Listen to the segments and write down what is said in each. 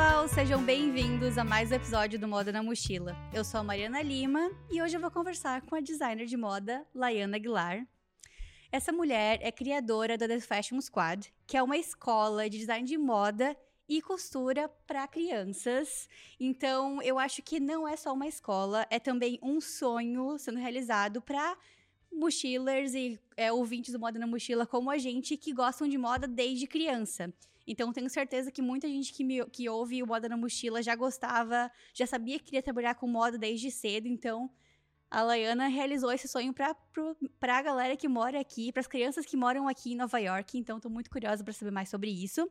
pessoal, sejam bem-vindos a mais um episódio do Moda na Mochila. Eu sou a Mariana Lima e hoje eu vou conversar com a designer de moda, Laiana Aguilar. Essa mulher é criadora da The Fashion Squad, que é uma escola de design de moda e costura para crianças. Então, eu acho que não é só uma escola, é também um sonho sendo realizado para mochilers e é, ouvintes do Moda na Mochila como a gente que gostam de moda desde criança. Então, tenho certeza que muita gente que, me, que ouve o Moda na Mochila já gostava, já sabia que queria trabalhar com moda desde cedo. Então, a Laiana realizou esse sonho para a galera que mora aqui, para as crianças que moram aqui em Nova York. Então, estou muito curiosa para saber mais sobre isso.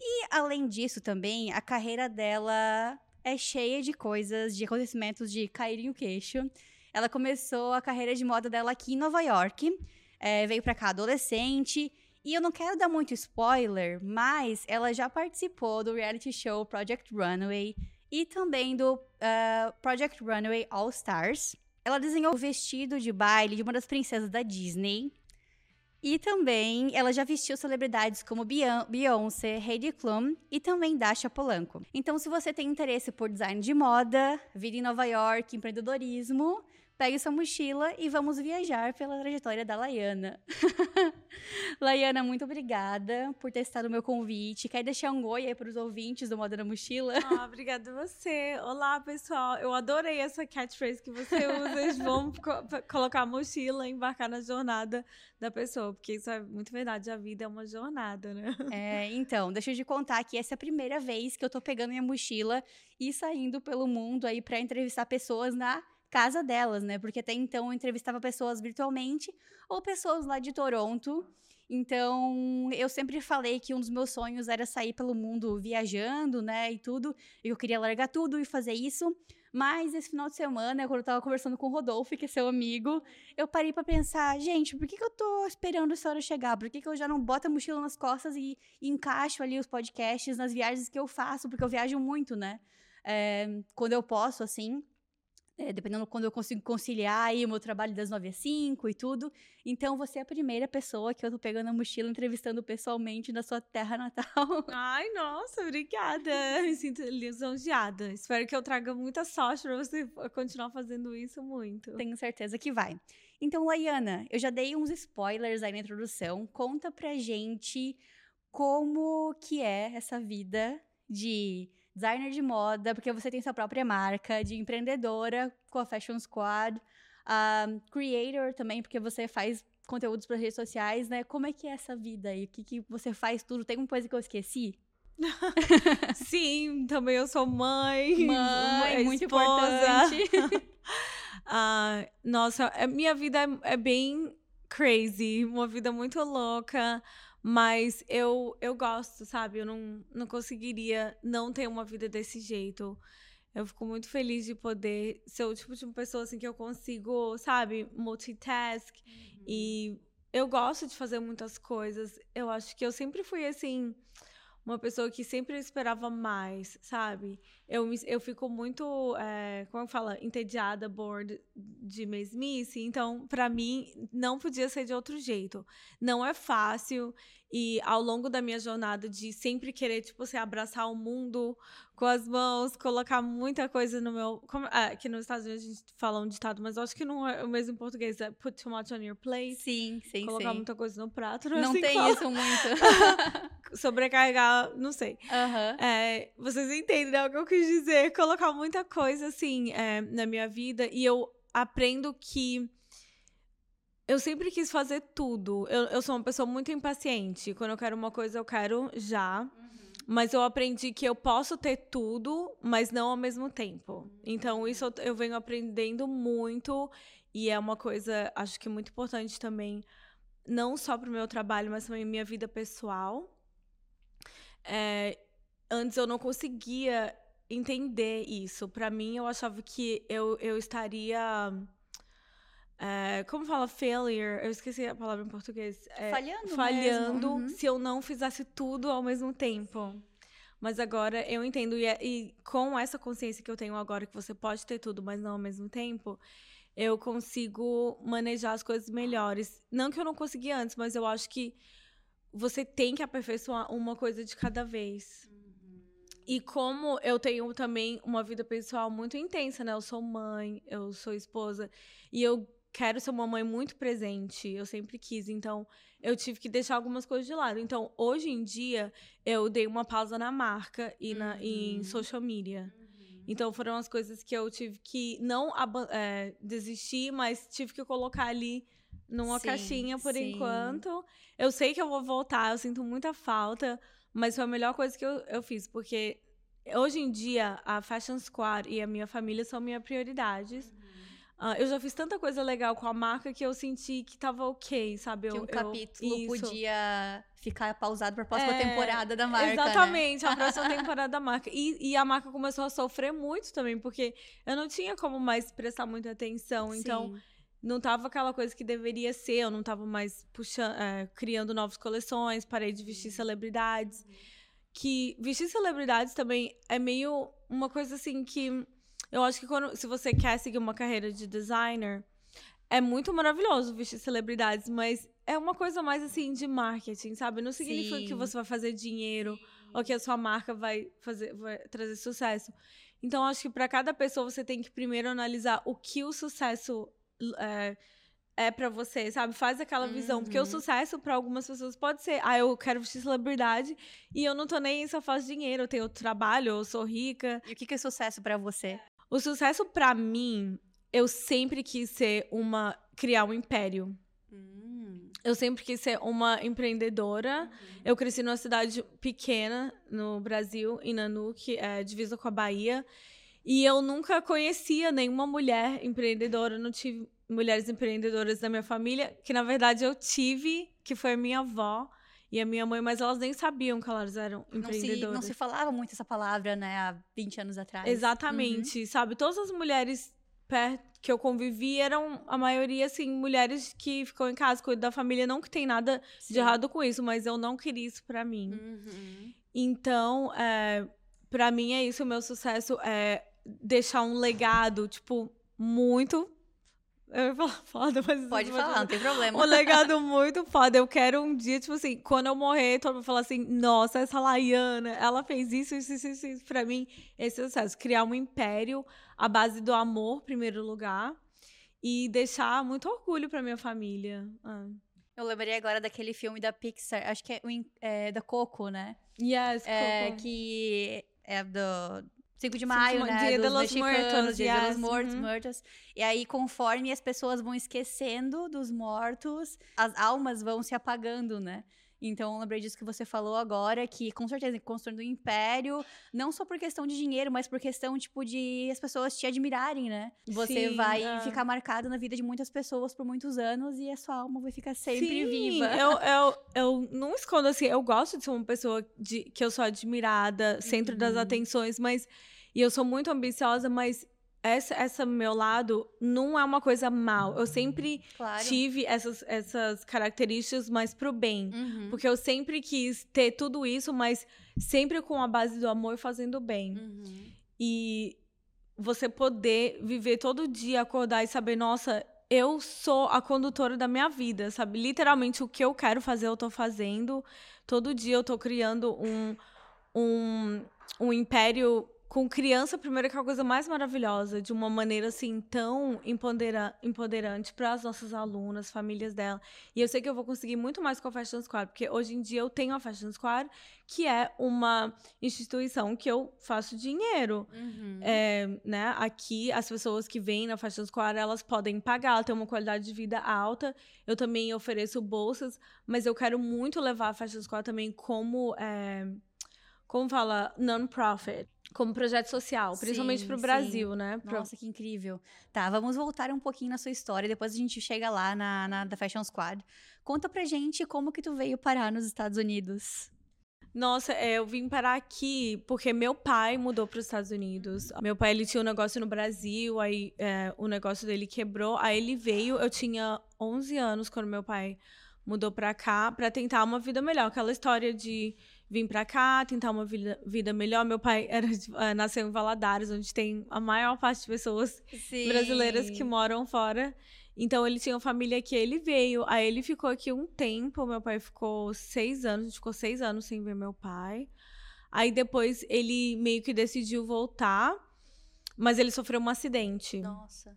E, além disso, também, a carreira dela é cheia de coisas, de acontecimentos de cair o queixo. Ela começou a carreira de moda dela aqui em Nova York. É, veio para cá adolescente e eu não quero dar muito spoiler, mas ela já participou do reality show Project Runway e também do uh, Project Runway All Stars. Ela desenhou o vestido de baile de uma das princesas da Disney. E também ela já vestiu celebridades como Beyoncé, Heidi Klum e também Dasha Polanco. Então, se você tem interesse por design de moda, vida em Nova York, empreendedorismo, pegue sua mochila e vamos viajar pela trajetória da Laiana. Laiana, muito obrigada por ter estado o meu convite. Quer deixar um oi aí para os ouvintes do Moda na Mochila? Ah, obrigada a você. Olá, pessoal. Eu adorei essa catchphrase que você usa. Vamos co colocar a mochila e embarcar na jornada da pessoa, porque isso é muito verdade. A vida é uma jornada, né? É, então, deixa eu te contar que essa é a primeira vez que eu tô pegando minha mochila e saindo pelo mundo aí para entrevistar pessoas na casa delas, né? Porque até então eu entrevistava pessoas virtualmente ou pessoas lá de Toronto. Então, eu sempre falei que um dos meus sonhos era sair pelo mundo viajando, né, e tudo. Eu queria largar tudo e fazer isso. Mas esse final de semana, quando eu tava conversando com o Rodolfo, que é seu amigo, eu parei para pensar, gente, por que, que eu tô esperando essa hora chegar? Por que, que eu já não boto a mochila nas costas e, e encaixo ali os podcasts nas viagens que eu faço? Porque eu viajo muito, né? É, quando eu posso, assim. É, dependendo quando eu consigo conciliar aí o meu trabalho das 9 às 5 e tudo. Então, você é a primeira pessoa que eu tô pegando a mochila entrevistando pessoalmente na sua terra natal. Ai, nossa, obrigada. Me sinto lisonjeada. Espero que eu traga muita sorte para você continuar fazendo isso muito. Tenho certeza que vai. Então, Laiana, eu já dei uns spoilers aí na introdução. Conta pra gente como que é essa vida de designer de moda, porque você tem sua própria marca, de empreendedora com a Fashion Squad, um, creator também, porque você faz conteúdos para redes sociais, né? Como é que é essa vida aí? O que, que você faz tudo? Tem uma coisa que eu esqueci? Sim, também eu sou mãe. Mãe, muito importante. uh, nossa, minha vida é, é bem crazy, uma vida muito louca. Mas eu, eu gosto, sabe? Eu não, não conseguiria não ter uma vida desse jeito. Eu fico muito feliz de poder ser o tipo de pessoa assim que eu consigo, sabe, multitask. Uhum. E eu gosto de fazer muitas coisas. Eu acho que eu sempre fui assim uma pessoa que sempre esperava mais, sabe? Eu, eu fico muito, é, como fala, entediada, bored de mesmice. Então, para mim, não podia ser de outro jeito. Não é fácil. E ao longo da minha jornada de sempre querer, tipo, se abraçar o mundo com as mãos, colocar muita coisa no meu. Como, é, aqui nos Estados Unidos a gente fala um ditado, mas eu acho que não é o mesmo em português. É put too much on your plate. Sim, sim, Colocar sim. muita coisa no prato. Não, não assim tem isso muito. Sobrecarregar, não sei. Uhum. É, vocês entendem o que eu quis dizer? Colocar muita coisa, assim, é, na minha vida. E eu aprendo que eu sempre quis fazer tudo. Eu, eu sou uma pessoa muito impaciente. Quando eu quero uma coisa, eu quero já. Uhum. Mas eu aprendi que eu posso ter tudo, mas não ao mesmo tempo. Uhum. Então, isso eu, eu venho aprendendo muito. E é uma coisa, acho que muito importante também, não só para o meu trabalho, mas também minha vida pessoal. É, antes eu não conseguia entender isso. Para mim, eu achava que eu, eu estaria é, como fala failure? Eu esqueci a palavra em português. É, falhando. Falhando uhum. se eu não fizesse tudo ao mesmo tempo. Mas agora eu entendo, e, é, e, com essa consciência que eu tenho agora, que você pode ter tudo, mas não ao mesmo tempo, eu consigo manejar as coisas melhores. Não que eu não consegui antes, mas eu acho que você tem que aperfeiçoar uma coisa de cada vez. Uhum. E como eu tenho também uma vida pessoal muito intensa, né? Eu sou mãe, eu sou esposa. E eu quero ser uma mãe muito presente. Eu sempre quis. Então, eu tive que deixar algumas coisas de lado. Então, hoje em dia, eu dei uma pausa na marca e na, em Uhum. social media. Então, foram as coisas que eu tive que não é, desistir, mas tive que colocar ali numa Sim, caixinha por sim. enquanto. Eu sei que eu vou voltar, eu sinto muita falta, mas foi a melhor coisa que eu, eu fiz, porque hoje em dia a Fashion Squad e a minha família são minhas prioridades. Ah, eu já fiz tanta coisa legal com a marca que eu senti que tava ok, sabe? Que Eu- um eu- capítulo isso. podia ficar pausado pra próxima É, temporada da marca. né? Exatamente, a próxima temporada da marca. E, e a marca começou a sofrer muito também, porque eu não tinha como mais prestar muita atenção. Então, Sim. não tava aquela coisa que deveria ser, eu não tava mais puxando, é, criando novas coleções, parei de vestir celebridades. Que vestir celebridades também é meio uma coisa assim que eu acho que quando, se você quer seguir uma carreira de designer, é muito maravilhoso vestir celebridades, mas é uma coisa mais assim de marketing, sabe? Não significa Sim. que você vai fazer dinheiro ou que a sua marca vai fazer vai trazer sucesso. Então acho que para cada pessoa você tem que primeiro analisar o que o sucesso é, é para você, sabe? Faz aquela visão, porque o Uhum. sucesso para algumas pessoas pode ser, ah, eu quero vestir celebridade e eu não tô nem só faço dinheiro, eu tenho trabalho, eu sou rica. E o que que é sucesso pra você? O sucesso para mim, eu sempre quis ser uma criar um império. Hum. Eu sempre quis ser uma empreendedora. Uhum. Eu cresci numa cidade pequena no Brasil, em Nanuque, é, divisa com a Bahia. E eu nunca conhecia nenhuma mulher empreendedora. Não tive mulheres empreendedoras na minha família, que na verdade eu tive, que foi a minha avó e a minha mãe, mas elas nem sabiam que elas eram Não se, empreendedoras. não se falava muito essa palavra, né, há 20 anos atrás. Exatamente, sabe? Todas as mulheres que eu convivi eram a maioria assim mulheres que ficam em casa, cuidam da família, não que tem nada Sim. de errado com isso, mas eu não queria isso pra mim. Uhum. Então, é, para mim é isso, o meu sucesso é deixar um legado, tipo, muito eu ia falar foda, mas Pode falar, não tem problema. um legado muito foda. Eu quero um dia, tipo assim, quando eu morrer, todo mundo falar assim, nossa, essa Laiana, ela fez isso, isso, isso, isso, isso. Pra mim, esse é o sucesso. Criar um império à base do amor, em primeiro lugar. E deixar muito orgulho pra minha família. Ah. Eu lembrei agora daquele filme da Pixar, acho que é, é da Coco, né? Yes, É, Coco. que é do 5 de de maio, Ma- né? Dia de dos los mexicanos, Muertos, Dia yes, Mortos, uhum. Muertos. E aí, conforme as pessoas vão esquecendo dos mortos, as almas vão se apagando, né? Então, eu lembrei disso que você falou agora, que com certeza, construindo um império, não só por questão de dinheiro, mas por questão, tipo, de as pessoas te admirarem, né? Você Sim, vai é. ficar marcado na vida de muitas pessoas por muitos anos e a sua alma vai ficar sempre Sim, viva. Eu, eu, eu não escondo assim, eu gosto de ser uma pessoa de, que eu sou admirada, centro das Uhum. atenções, mas. E eu sou muito ambiciosa, mas essa, essa meu lado não é uma coisa mal. Eu sempre Claro. tive essas, essas características, mas pro bem. Uhum. Porque eu sempre quis ter tudo isso, mas sempre com a base do amor e fazendo bem. Uhum. E você poder viver todo dia, acordar e saber, nossa, eu sou a condutora da minha vida, sabe? Literalmente o que eu quero fazer, eu tô fazendo. Todo dia eu tô criando um, um, um império com criança, primeiro, que é a coisa mais maravilhosa, de uma maneira assim tão empodera empoderante para as nossas alunas, famílias dela. E eu sei que eu vou conseguir muito mais com a Fashion Squad, porque hoje em dia eu tenho a Fashion Squad, que é uma instituição que eu faço dinheiro. Uhum. É, né, aqui, as pessoas que vêm na Fashion Squad, elas podem pagar, tem uma qualidade de vida alta. Eu também ofereço bolsas, mas eu quero muito levar a Fashion Squad também como, é, como fala, non-profit, como projeto social, principalmente Sim, para o sim. Brasil, né? Pro- Nossa, que incrível. Tá, vamos voltar um pouquinho na sua história, depois a gente chega lá na, na da Fashion Squad. Conta pra gente como que tu veio parar nos Estados Unidos. Nossa, é, eu vim parar aqui porque meu pai mudou para os Estados Unidos. Meu pai ele tinha um negócio no Brasil, aí é, o negócio dele quebrou. Aí ele veio, eu tinha 11 anos quando meu pai mudou para cá para tentar uma vida melhor. Aquela história de vir para cá, tentar uma vida, vida melhor. Meu pai era, é, nasceu em Valadares, onde tem a maior parte de pessoas Sim. brasileiras que moram fora. Então ele tinha uma família que ele veio. Aí ele ficou aqui um tempo. Meu pai ficou seis anos, a gente ficou seis anos sem ver meu pai. Aí depois ele meio que decidiu voltar, mas ele sofreu um acidente. Nossa.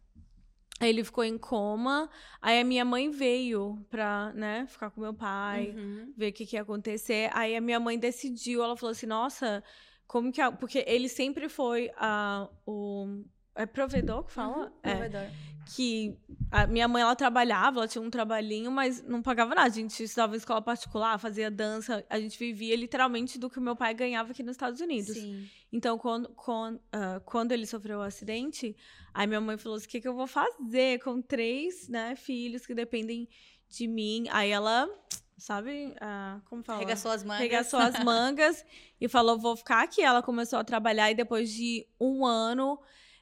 Aí ele ficou em coma. Aí a minha mãe veio pra, né, ficar com meu pai, Uhum. ver o que, que ia acontecer. Aí a minha mãe decidiu, ela falou assim, nossa, como que... A... Porque ele sempre foi a, o... É provedor que fala? Uhum, É provedor. Que a minha mãe ela trabalhava, ela tinha um trabalhinho, mas não pagava nada. A gente estudava em escola particular, fazia dança, a gente vivia literalmente do que o meu pai ganhava aqui nos Estados Unidos. Sim. Então, quando, quando, ah, quando ele sofreu o acidente, aí minha mãe falou assim: o que, que eu vou fazer com três né, filhos que dependem de mim? Aí ela, sabe, ah, como fala? Regaçou as mangas. Regaçou as mangas e falou: vou ficar aqui. Ela começou a trabalhar e depois de um ano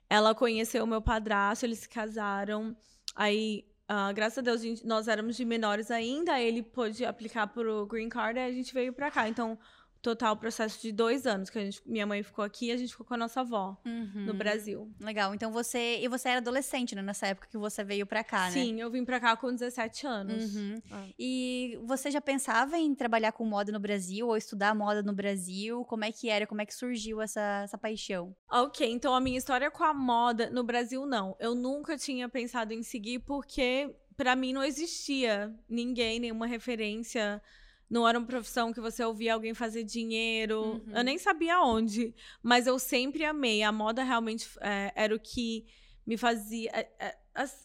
ela conheceu o meu padrasto, eles se casaram. Aí, ah, graças a Deus, a gente- nós éramos de menores ainda. Ele pôde aplicar pro Green Card e a gente veio pra cá. Então, total processo de dois anos que a gente, minha mãe ficou aqui e a gente ficou com a nossa avó Uhum. no Brasil. Legal. Então você. E você era adolescente, né? Nessa época que você veio pra cá, né? Sim, eu vim pra cá com 17 anos. Uhum. Ah. E você já pensava em trabalhar com moda no Brasil ou estudar moda no Brasil? Como é que era? Como é que surgiu essa, essa paixão? Ok, então a minha história com a moda no Brasil, não. Eu nunca tinha pensado em seguir porque pra mim não existia ninguém, nenhuma referência. Não era uma profissão que você ouvia alguém fazer dinheiro. Uhum. Eu nem sabia onde. Mas eu sempre amei. A moda realmente é, era o que me fazia. é, é,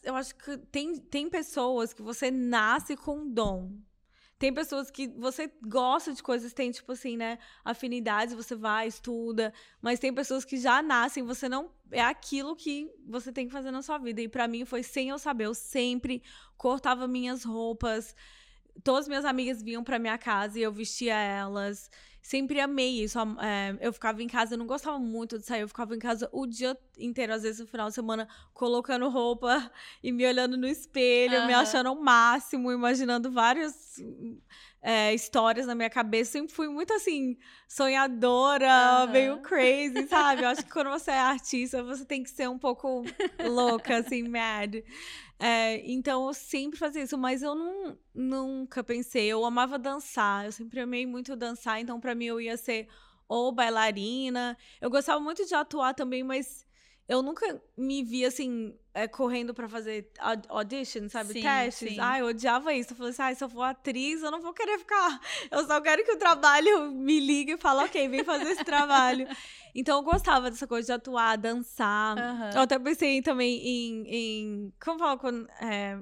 eu acho que tem, tem pessoas que você nasce com dom. Tem pessoas que você gosta de coisas, tem, tipo assim, né? Afinidades, você vai, estuda. Mas tem pessoas que já nascem, você não. É aquilo que você tem que fazer na sua vida. E pra mim foi sem eu saber. Eu sempre cortava minhas roupas. Todas minhas amigas vinham pra minha casa e eu vestia elas. Sempre amei isso. É, eu ficava em casa, eu não gostava muito de sair. Eu ficava em casa o dia inteiro, às vezes no final de semana, colocando roupa e me olhando no espelho, me Aham. achando o máximo, imaginando várias é, histórias na minha cabeça. Sempre fui muito assim, sonhadora, Aham. meio crazy, sabe? Eu acho que quando você é artista, você tem que ser um pouco louca, assim, mad. É, então eu sempre fazia isso, mas eu não, nunca pensei. Eu amava dançar, eu sempre amei muito dançar, então pra mim eu ia ser ou bailarina. Eu gostava muito de atuar também, mas eu nunca me via assim, é, correndo pra fazer aud- audition, sabe? Sim, Testes. sim. Ai, eu odiava isso. Eu falei assim, ai, se eu for atriz, eu não vou querer ficar. Eu só quero que o trabalho me ligue e fale, ok, vem fazer esse trabalho. Então eu gostava dessa coisa de atuar, dançar. Eu até pensei também em. em como fala quando. É,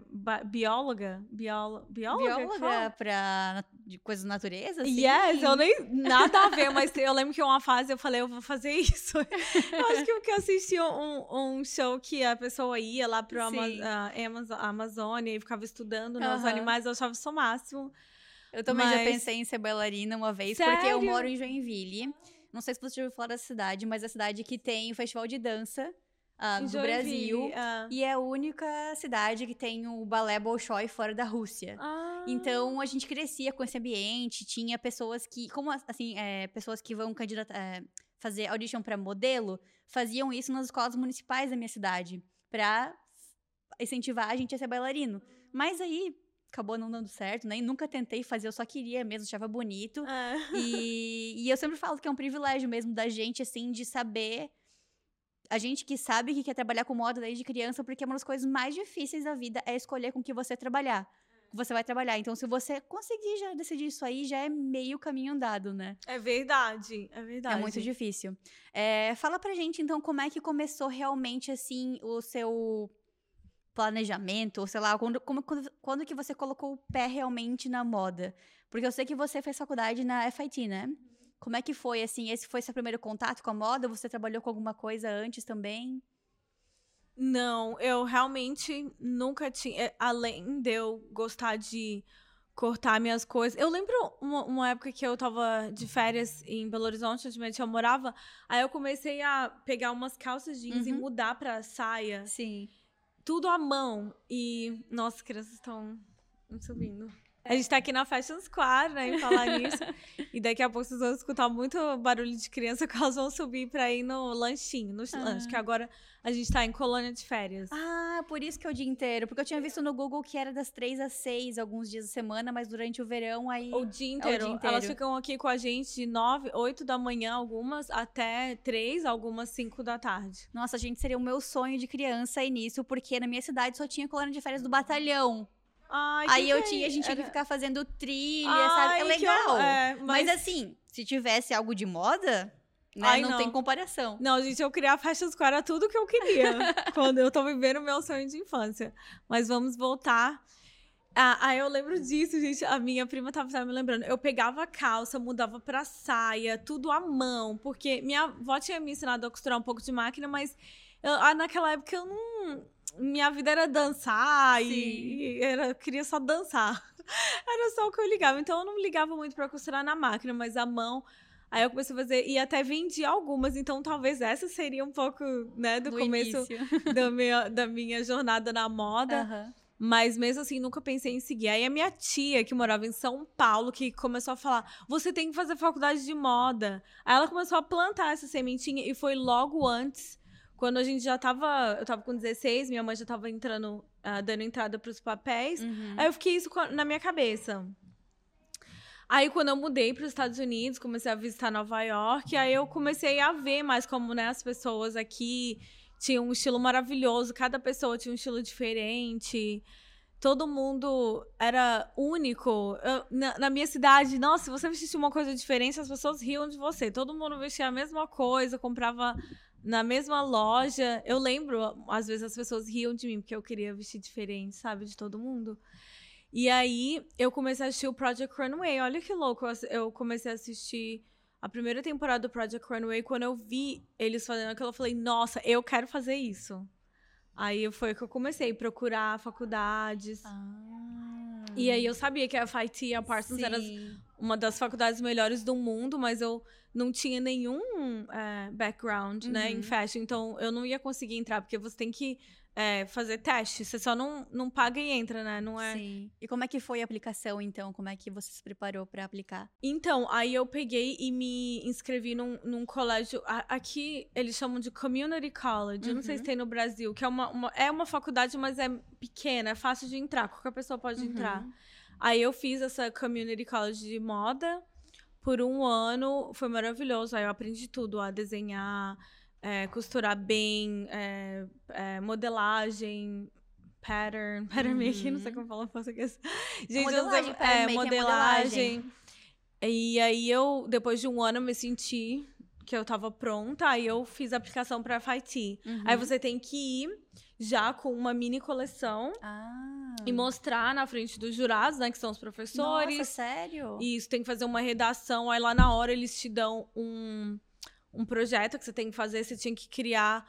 bióloga? Biolo, bióloga? Bióloga pra de coisas da natureza? Assim? Yes, eu nem. Nada a ver, mas eu lembro que uma fase eu falei, eu vou fazer isso. Eu acho que porque eu assisti um, um show que a pessoa ia lá pro Ama a Amazo- a Amazônia e ficava estudando né, os Aham. animais, eu achava isso o máximo. Eu também já Mas- pensei em ser bailarina uma vez, porque eu Sério? moro em Joinville. Não sei se você já ouviu falar da cidade, mas é a cidade que tem o festival de dança ah, Em do Brasil. ah. E é a única cidade que tem o balé Bolshoi fora da Rússia. Ah. Então a gente crescia com esse ambiente, tinha pessoas que, como assim, é, pessoas que vão candidatar, é, fazer audition para modelo, faziam isso nas escolas municipais da minha cidade, pra incentivar a gente a ser bailarino. Mas aí acabou não dando certo, nem nunca tentei fazer, eu só queria mesmo, achava bonito. Ah. E, e eu sempre falo que é um privilégio mesmo da gente, assim, de saber. A gente que sabe que quer trabalhar com moda desde criança, porque uma das coisas mais difíceis da vida é escolher com que você trabalhar. Que você vai trabalhar. Então, se você conseguir já decidir isso aí, já é meio caminho andado, né? É verdade, é verdade. É muito difícil. É, fala pra gente, então, como é que começou realmente, assim, o seu planejamento, ou sei lá, quando, como- quando, quando que você colocou o pé realmente na moda? Porque eu sei que você fez faculdade na FIT, né? Como é que foi, assim, esse foi seu primeiro contato com a moda? Você trabalhou com alguma coisa antes também? Não, eu realmente nunca tinha. é, Além de eu gostar de cortar minhas coisas. Eu lembro uma, uma época que eu tava de férias em Belo Horizonte, onde eu morava. Aí eu comecei a pegar umas calças jeans e Uhum. mudar pra saia. Sim. Tudo à mão. E. Nossa, as crianças estão subindo. A gente tá aqui na Fashion Square, né, em falar nisso. e daqui a pouco vocês vão escutar muito barulho de criança que elas vão subir pra ir no lanchinho, no ah. lanche, que agora a gente tá em colônia de férias. Ah, por isso que é o dia inteiro. Porque eu tinha visto no Google que era das três às seis, alguns dias da semana, mas durante o verão aí. O dia inteiro. É o dia inteiro. Elas ficam aqui com a gente de nove, oito da manhã, algumas, até três, algumas cinco da tarde. Nossa, a gente seria o meu sonho de criança nisso, porque na minha cidade só tinha colônia de férias do batalhão. Ai, aí eu tinha, a gente tinha que ficar fazendo trilha, Ai, sabe? É legal. É, mas... mas assim, se tivesse algo de moda, né? Ai, não, não, tem comparação. Não, gente, eu criar Fashion Square era tudo que eu queria quando eu tô vivendo o meu sonho de infância. Mas vamos voltar. Ah, ah, eu lembro disso, gente. A minha prima tava, tava me lembrando. Eu pegava a calça, mudava pra saia, tudo à mão, porque minha avó tinha me ensinado a costurar um pouco de máquina, mas eu, ah, naquela época eu não minha vida era dançar e, e, era, eu queria só dançar. Era só o que eu ligava. Então eu não ligava muito para costurar na máquina, mas a mão. Aí eu comecei a fazer e até vendi algumas, então talvez essa seria um pouco, né, do, do começo da minha, da minha jornada na moda. Uhum. Mas mesmo assim, nunca pensei em seguir. Aí a minha tia, que morava em São Paulo, que começou a falar: você tem que fazer faculdade de moda. Aí ela começou a plantar essa sementinha e foi logo antes quando a gente já tava. Eu tava com 16, minha mãe já tava entrando, uh, dando entrada pros papéis. Uhum. Aí eu fiquei isso na minha cabeça. Aí, quando eu mudei para os Estados Unidos, comecei a visitar Nova York, aí eu comecei a ver mais como né, as pessoas aqui tinham um estilo maravilhoso, cada pessoa tinha um estilo diferente. Todo mundo era único. Eu, na, na, minha cidade, nossa, se você vestisse uma coisa diferente, as pessoas riam de você. Todo mundo vestia a mesma coisa, comprava na mesma loja. Eu lembro, às vezes as pessoas riam de mim porque eu queria vestir diferente, sabe, de todo mundo. E aí eu comecei a assistir o Project Runway. Olha que louco, eu comecei a assistir a primeira temporada do Project Runway. Quando eu vi eles fazendo aquilo, eu falei, nossa, eu quero fazer isso. Aí foi que eu comecei a procurar faculdades. Ah. E aí eu sabia que a FIT e a Parsons eram uma das faculdades melhores do mundo, mas eu não tinha nenhum é, background, uhum. né, em uhum. fashion. Então eu não ia conseguir entrar, porque você tem que é, fazer teste. Você só não, não paga e entra, né? Não é. Sim. E como é que foi a aplicação, então? Como é que você se preparou para aplicar? Então, aí eu peguei e me inscrevi num, num colégio. Aqui eles chamam de Community College. Uhum. Eu não sei se uhum. tem no Brasil, que é uma, uma, é uma faculdade, mas é pequena, é fácil de entrar. Qualquer pessoa pode uhum. entrar. Aí eu fiz essa Community College de moda por um ano. Foi maravilhoso. Aí eu aprendi tudo: a desenhar é, costurar bem, é, é, modelagem, pattern, pattern uhum. making, não sei como falar em português. Gente, modelagem, eu, é, modelagem. E aí eu, depois de um ano, me senti que eu tava pronta, aí eu fiz a aplicação pra FIT. Uhum. Aí você tem que ir já com uma mini coleção ah. e mostrar na frente dos jurados, né, que são os professores. Nossa, sério? E isso tem que fazer uma redação, aí lá na hora eles te dão um um projeto que você tem que fazer, você tinha que criar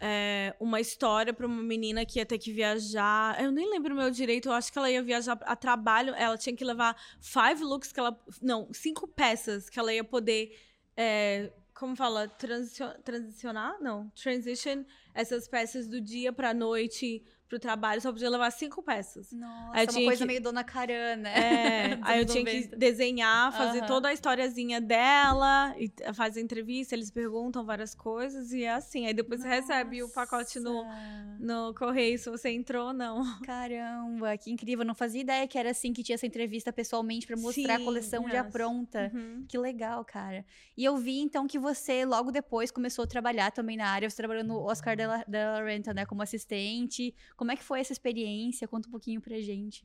é, uma história para uma menina que ia ter que viajar. Eu nem lembro o meu direito, eu acho que ela ia viajar a trabalho. Ela tinha que levar five looks que ela. Não, cinco peças que ela ia poder. É, como fala? transicionar? Não. Transition essas peças do dia pra noite pro trabalho, só podia levar cinco peças. Nossa, aí uma coisa que... meio Dona Caran, né? É, aí eu tinha que desenhar, fazer toda a historiazinha dela, e fazer entrevista, eles perguntam várias coisas, e é assim. Aí depois Nossa. você recebe o pacote no, no correio, se você entrou ou não. Caramba, que incrível. Não fazia ideia que era assim, que tinha essa entrevista pessoalmente para mostrar Sim, a coleção yes. já pronta. Uhum. Que legal, cara. E eu vi, então, que você, logo depois, começou a trabalhar também na área, você trabalhou no Oscar de la, de la Renta, né, como assistente, como é que foi essa experiência? Conta um pouquinho pra gente.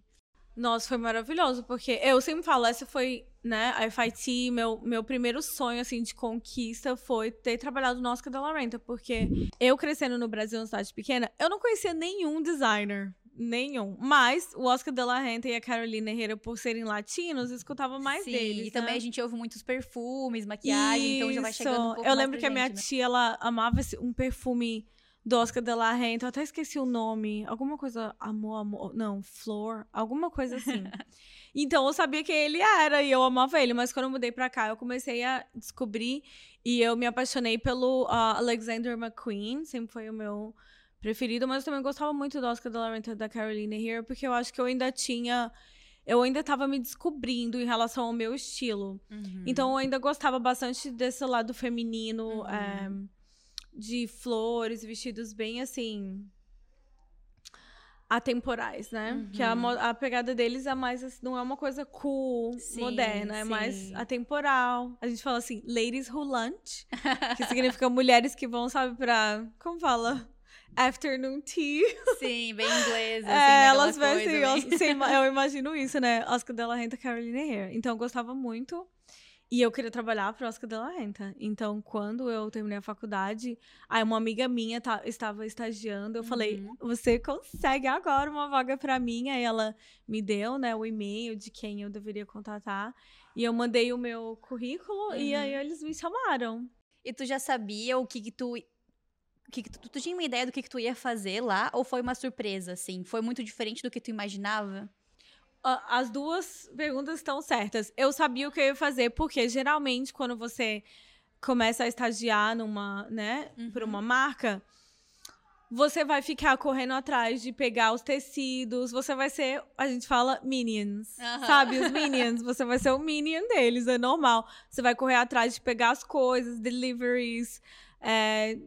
Nossa, foi maravilhoso, porque eu sempre falo, essa foi, né, a FIT, meu, meu primeiro sonho, assim, de conquista foi ter trabalhado no Oscar de la Renta, porque eu crescendo no Brasil, uma cidade pequena, eu não conhecia nenhum designer, nenhum. Mas o Oscar de la Renta e a Carolina Herrera, por serem latinos, escutava mais Sim, deles. E né? também a gente ouve muitos perfumes, maquiagem, Isso. então já vai chegando um pouco Eu lembro que gente, a minha né? tia, ela amava um perfume do Oscar de la Renta, eu até esqueci o nome, alguma coisa, amor, amor, não, Flor, alguma coisa assim. então eu sabia que ele era e eu amava ele, mas quando eu mudei pra cá, eu comecei a descobrir e eu me apaixonei pelo uh, Alexander McQueen, sempre foi o meu preferido, mas eu também gostava muito do Oscar de la Renta da Carolina Here, porque eu acho que eu ainda tinha eu ainda estava me descobrindo em relação ao meu estilo. Uhum. Então eu ainda gostava bastante desse lado feminino, Uhum. é, de flores, vestidos bem assim. atemporais, né? Que a, Uhum. a pegada deles é mais assim, não é uma coisa cool, Sim, moderna, é mais atemporal. A gente fala assim, ladies who lunch, que significa mulheres que vão, sabe, pra. Como fala? Afternoon tea. Sim, bem inglesa. É, assim, elas daquela vestem, coisa eu, imagino isso, né? Oscar de la Renta, Carolina Herrera. Então eu gostava muito. E eu queria trabalhar para Oscar de la Renta. Então, quando eu terminei a faculdade, aí uma amiga minha ta- estava estagiando. Eu falei, Uhum. você consegue agora uma vaga para mim? Aí ela me deu, né, o e-mail de quem eu deveria contratar. E eu mandei o meu currículo e Uhum. aí eles me chamaram. E tu já sabia o que que tu... Que que tu, tu tinha uma ideia do que que tu ia fazer lá? Ou foi uma surpresa, assim? Foi muito diferente do que tu imaginava? As duas perguntas estão certas. Eu sabia o que eu ia fazer, porque geralmente quando você começa a estagiar numa, né, por Uhum. uma marca, você vai ficar correndo atrás de pegar os tecidos, você vai ser, a gente fala minions, Aham. sabe? Os minions, você vai ser o minion deles, é normal. Você vai correr atrás de pegar as coisas, deliveries, é,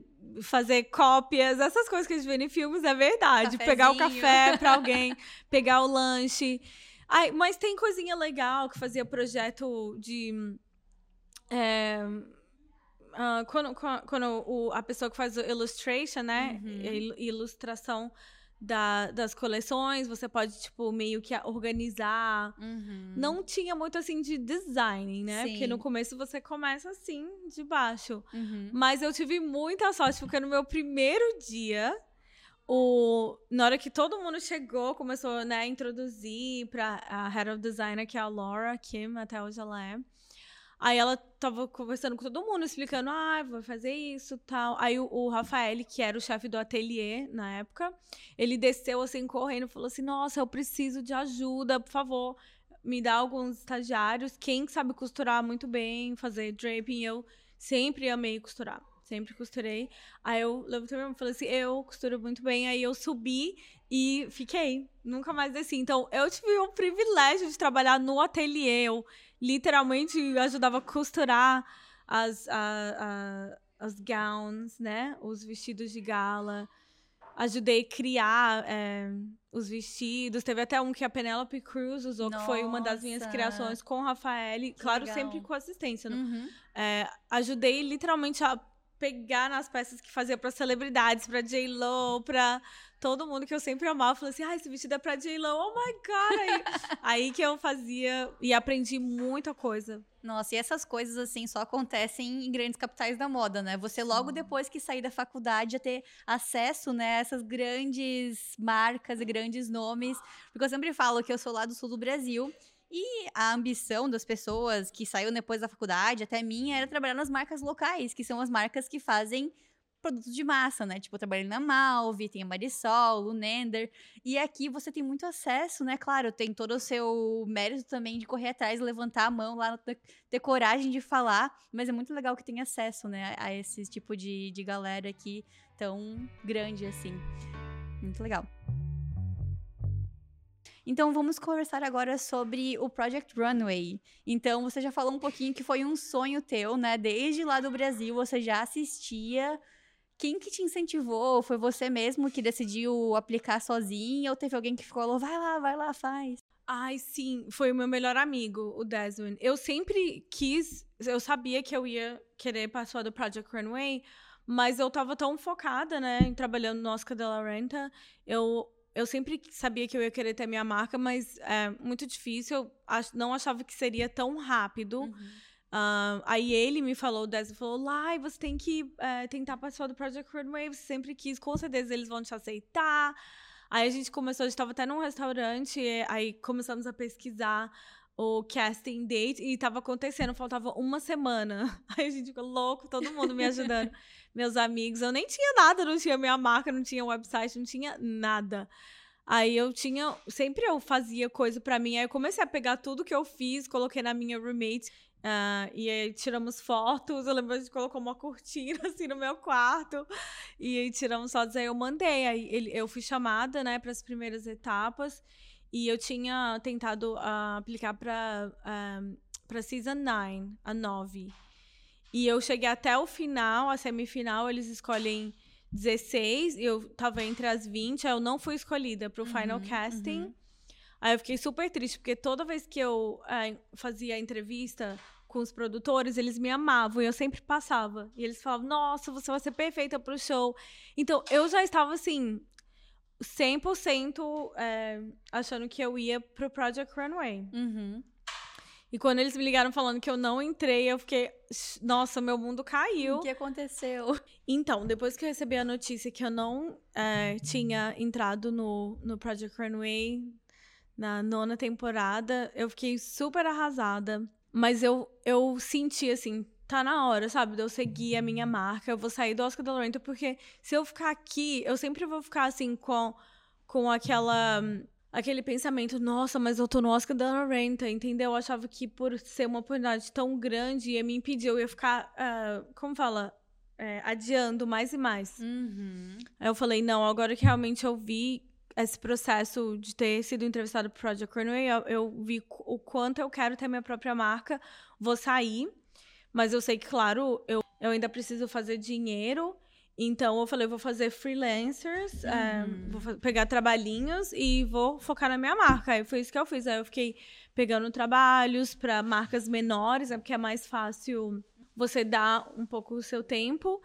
fazer cópias, essas coisas que a gente vê em filmes é verdade. Pegar o café pra alguém, pegar o lanche. Ai, mas tem coisinha legal que fazia projeto de. é, ah, quando quando- o- a pessoa que faz o illustration, né? Uhum. Ilustração da- das coleções, você pode, tipo, meio que organizar. Uhum. Não tinha muito assim de design, né? Porque no Sim. começo você começa assim, de baixo. Uhum. Mas eu tive muita sorte, porque no meu primeiro dia, o... na hora que todo mundo chegou, começou né, a introduzir para a Head of Designer, que é a Laura Kim, até hoje ela é. Aí ela tava conversando com todo mundo, explicando, ah, vou fazer isso tal. Aí o, o Rafael, que era o chefe do ateliê na época, ele desceu assim, correndo, falou assim: Nossa, eu preciso de ajuda, por favor, me dá alguns estagiários. Quem sabe costurar muito bem, fazer draping, eu sempre amei costurar. Sempre costurei. Aí eu levantei minha mão e falei assim: eu costuro muito bem. Aí eu subi e fiquei. Nunca mais desci. Então eu tive o privilégio de trabalhar no ateliê. Eu literalmente ajudava a costurar as, a- a- as gowns, né? Os vestidos de gala. Ajudei a criar é, os vestidos. Teve até um que a Penelope Cruz usou, que foi uma das minhas Nossa. criações com o Rafael. Claro, legal. sempre com assistência. né? Uhum. É, ajudei literalmente a pegar nas peças que fazia pra celebridades, pra J-Lo, pra todo mundo que eu sempre amava. Falei assim, ah, esse vestido é pra J-Lo, oh my God! Aí, aí que eu fazia e aprendi muita coisa. Nossa, e essas coisas assim só acontecem em grandes capitais da moda, né? Você logo depois que sair da faculdade a ter acesso, né, a essas grandes marcas e grandes nomes, porque eu sempre falo que eu sou lá do sul do Brasil e a ambição das pessoas que saiu depois da faculdade, até minha, era trabalhar nas marcas locais, que são as marcas que fazem produtos de massa, né? Tipo, eu trabalhei na Malve, tem a Marisol, Lunender. E aqui você tem muito acesso, né? Claro, tem todo o seu mérito também de correr atrás, levantar a mão lá, ter- coragem de falar. Mas é muito legal que tem acesso, né? A esse tipo de, de galera aqui tão grande assim. Muito legal. Então vamos conversar agora sobre o Project Runway. Então você já falou um pouquinho que foi um sonho teu, né? Desde lá do Brasil você já assistia. Quem que te incentivou? Foi você mesmo que decidiu aplicar sozinha ou teve alguém que falou, vai lá, vai lá, faz? Ai, sim, foi o meu melhor amigo, o Desmond. Eu sempre quis, eu sabia que eu ia querer participar do Project Runway, mas eu tava tão focada, né, em trabalhando no Oscar de la Renta, eu, eu sempre sabia que eu ia querer ter minha marca, mas é muito difícil, eu ach- não achava que seria tão rápido. Aí ele me falou, o Desmond falou, Lai, você tem que eh, tentar participar do Project Runway, você sempre quis, com certeza eles vão te aceitar. Aí a gente começou, a gente estava até num restaurante, e aí começamos a pesquisar o casting date e tava acontecendo, faltava uma semana. Aí a gente ficou louco, todo mundo me ajudando, meus amigos. Eu nem tinha nada, não tinha minha marca, não tinha website, não tinha nada. Aí eu tinha, sempre eu fazia coisa pra mim, aí eu comecei a pegar tudo que eu fiz, coloquei na minha roommate, ah, e aí tiramos fotos, eu lembro que a gente colocou uma cortina assim no meu quarto, e aí tiramos fotos, aí eu mandei, aí ele, eu fui chamada, né, para as primeiras etapas, E eu tinha tentado uh, aplicar para uh, para Season 9, a 9. E eu cheguei até o final, a semifinal, eles escolhem 16, e eu tava entre as 20, aí eu não fui escolhida pro uhum, final casting. Uhum. Aí eu fiquei super triste, porque toda vez que eu é, fazia entrevista com os produtores, eles me amavam e eu sempre passava. E eles falavam, nossa, você vai ser perfeita pro show. Então, eu já estava assim, 100% é, achando que eu ia pro Project Runway. Uhum. E quando eles me ligaram falando que eu não entrei, eu fiquei, nossa, meu mundo caiu. O que aconteceu? Então, depois que eu recebi a notícia que eu não é, tinha entrado no, no Project Runway na nona temporada, eu fiquei super arrasada. Mas eu, eu senti assim, tá na hora, sabe? De eu seguir a minha marca. Eu vou sair do Oscar de la Renta, porque se eu ficar aqui, eu sempre vou ficar assim com, com aquela. Aquele pensamento, nossa, mas eu tô no Oscar da Renta, entendeu? Eu achava que por ser uma oportunidade tão grande ia me impedir, eu ia ficar, uh, como fala? É, adiando mais e mais. Uhum. Aí eu falei, não, agora que realmente eu vi esse processo de ter sido entrevistada por Project Runway, eu, eu vi o quanto eu quero ter minha própria marca, vou sair. Mas eu sei que, claro, eu, eu ainda preciso fazer dinheiro. Então eu falei, vou fazer freelancers, é, uhum. vou pegar trabalhinhos e vou focar na minha marca. Aí foi isso que eu fiz. Aí eu fiquei pegando trabalhos para marcas menores, é porque é mais fácil você dar um pouco o seu tempo.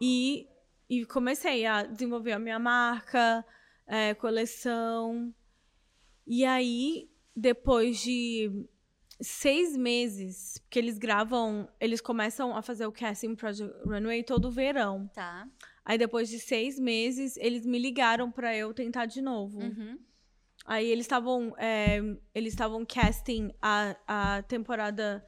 E, e comecei a desenvolver a minha marca, é, coleção. E aí, depois de seis meses, porque eles gravam, eles começam a fazer o casting Project Runway todo verão. Tá. Aí depois de seis meses, eles me ligaram para eu tentar de novo. Uhum. Aí eles estavam é, eles estavam casting a, a temporada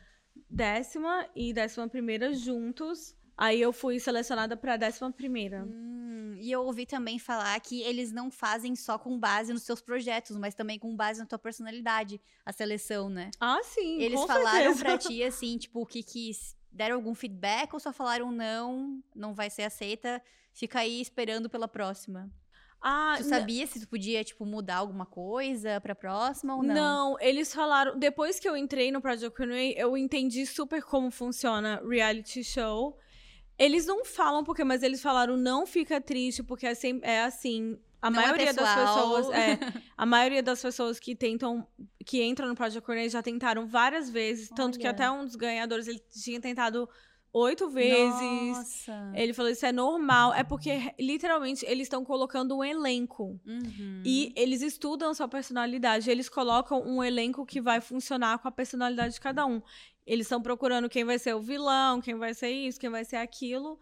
décima e décima primeira juntos. Aí eu fui selecionada pra décima primeira. Hum, e eu ouvi também falar que eles não fazem só com base nos seus projetos, mas também com base na tua personalidade, a seleção, né? Ah, sim. Eles com falaram certeza. pra ti, assim, tipo, o que quis. Deram algum feedback ou só falaram não, não vai ser aceita, fica aí esperando pela próxima? Ah, tu sabia se tu podia, tipo, mudar alguma coisa pra próxima ou não? Não, eles falaram. Depois que eu entrei no Project Runway, eu entendi super como funciona reality show. Eles não falam porque, mas eles falaram não fica triste porque é, é assim. A Não é maioria das pessoal. pessoas, é, a maioria das pessoas que tentam, que entram no Project Runway já tentaram várias vezes, tanto que Olha. até um dos ganhadores ele tinha tentado oito vezes. Nossa. Ele falou isso é normal, é porque literalmente eles estão colocando um elenco. Uhum. E eles estudam sua personalidade, eles colocam um elenco que vai funcionar com a personalidade de cada um. Eles estão procurando quem vai ser o vilão, quem vai ser isso, quem vai ser aquilo.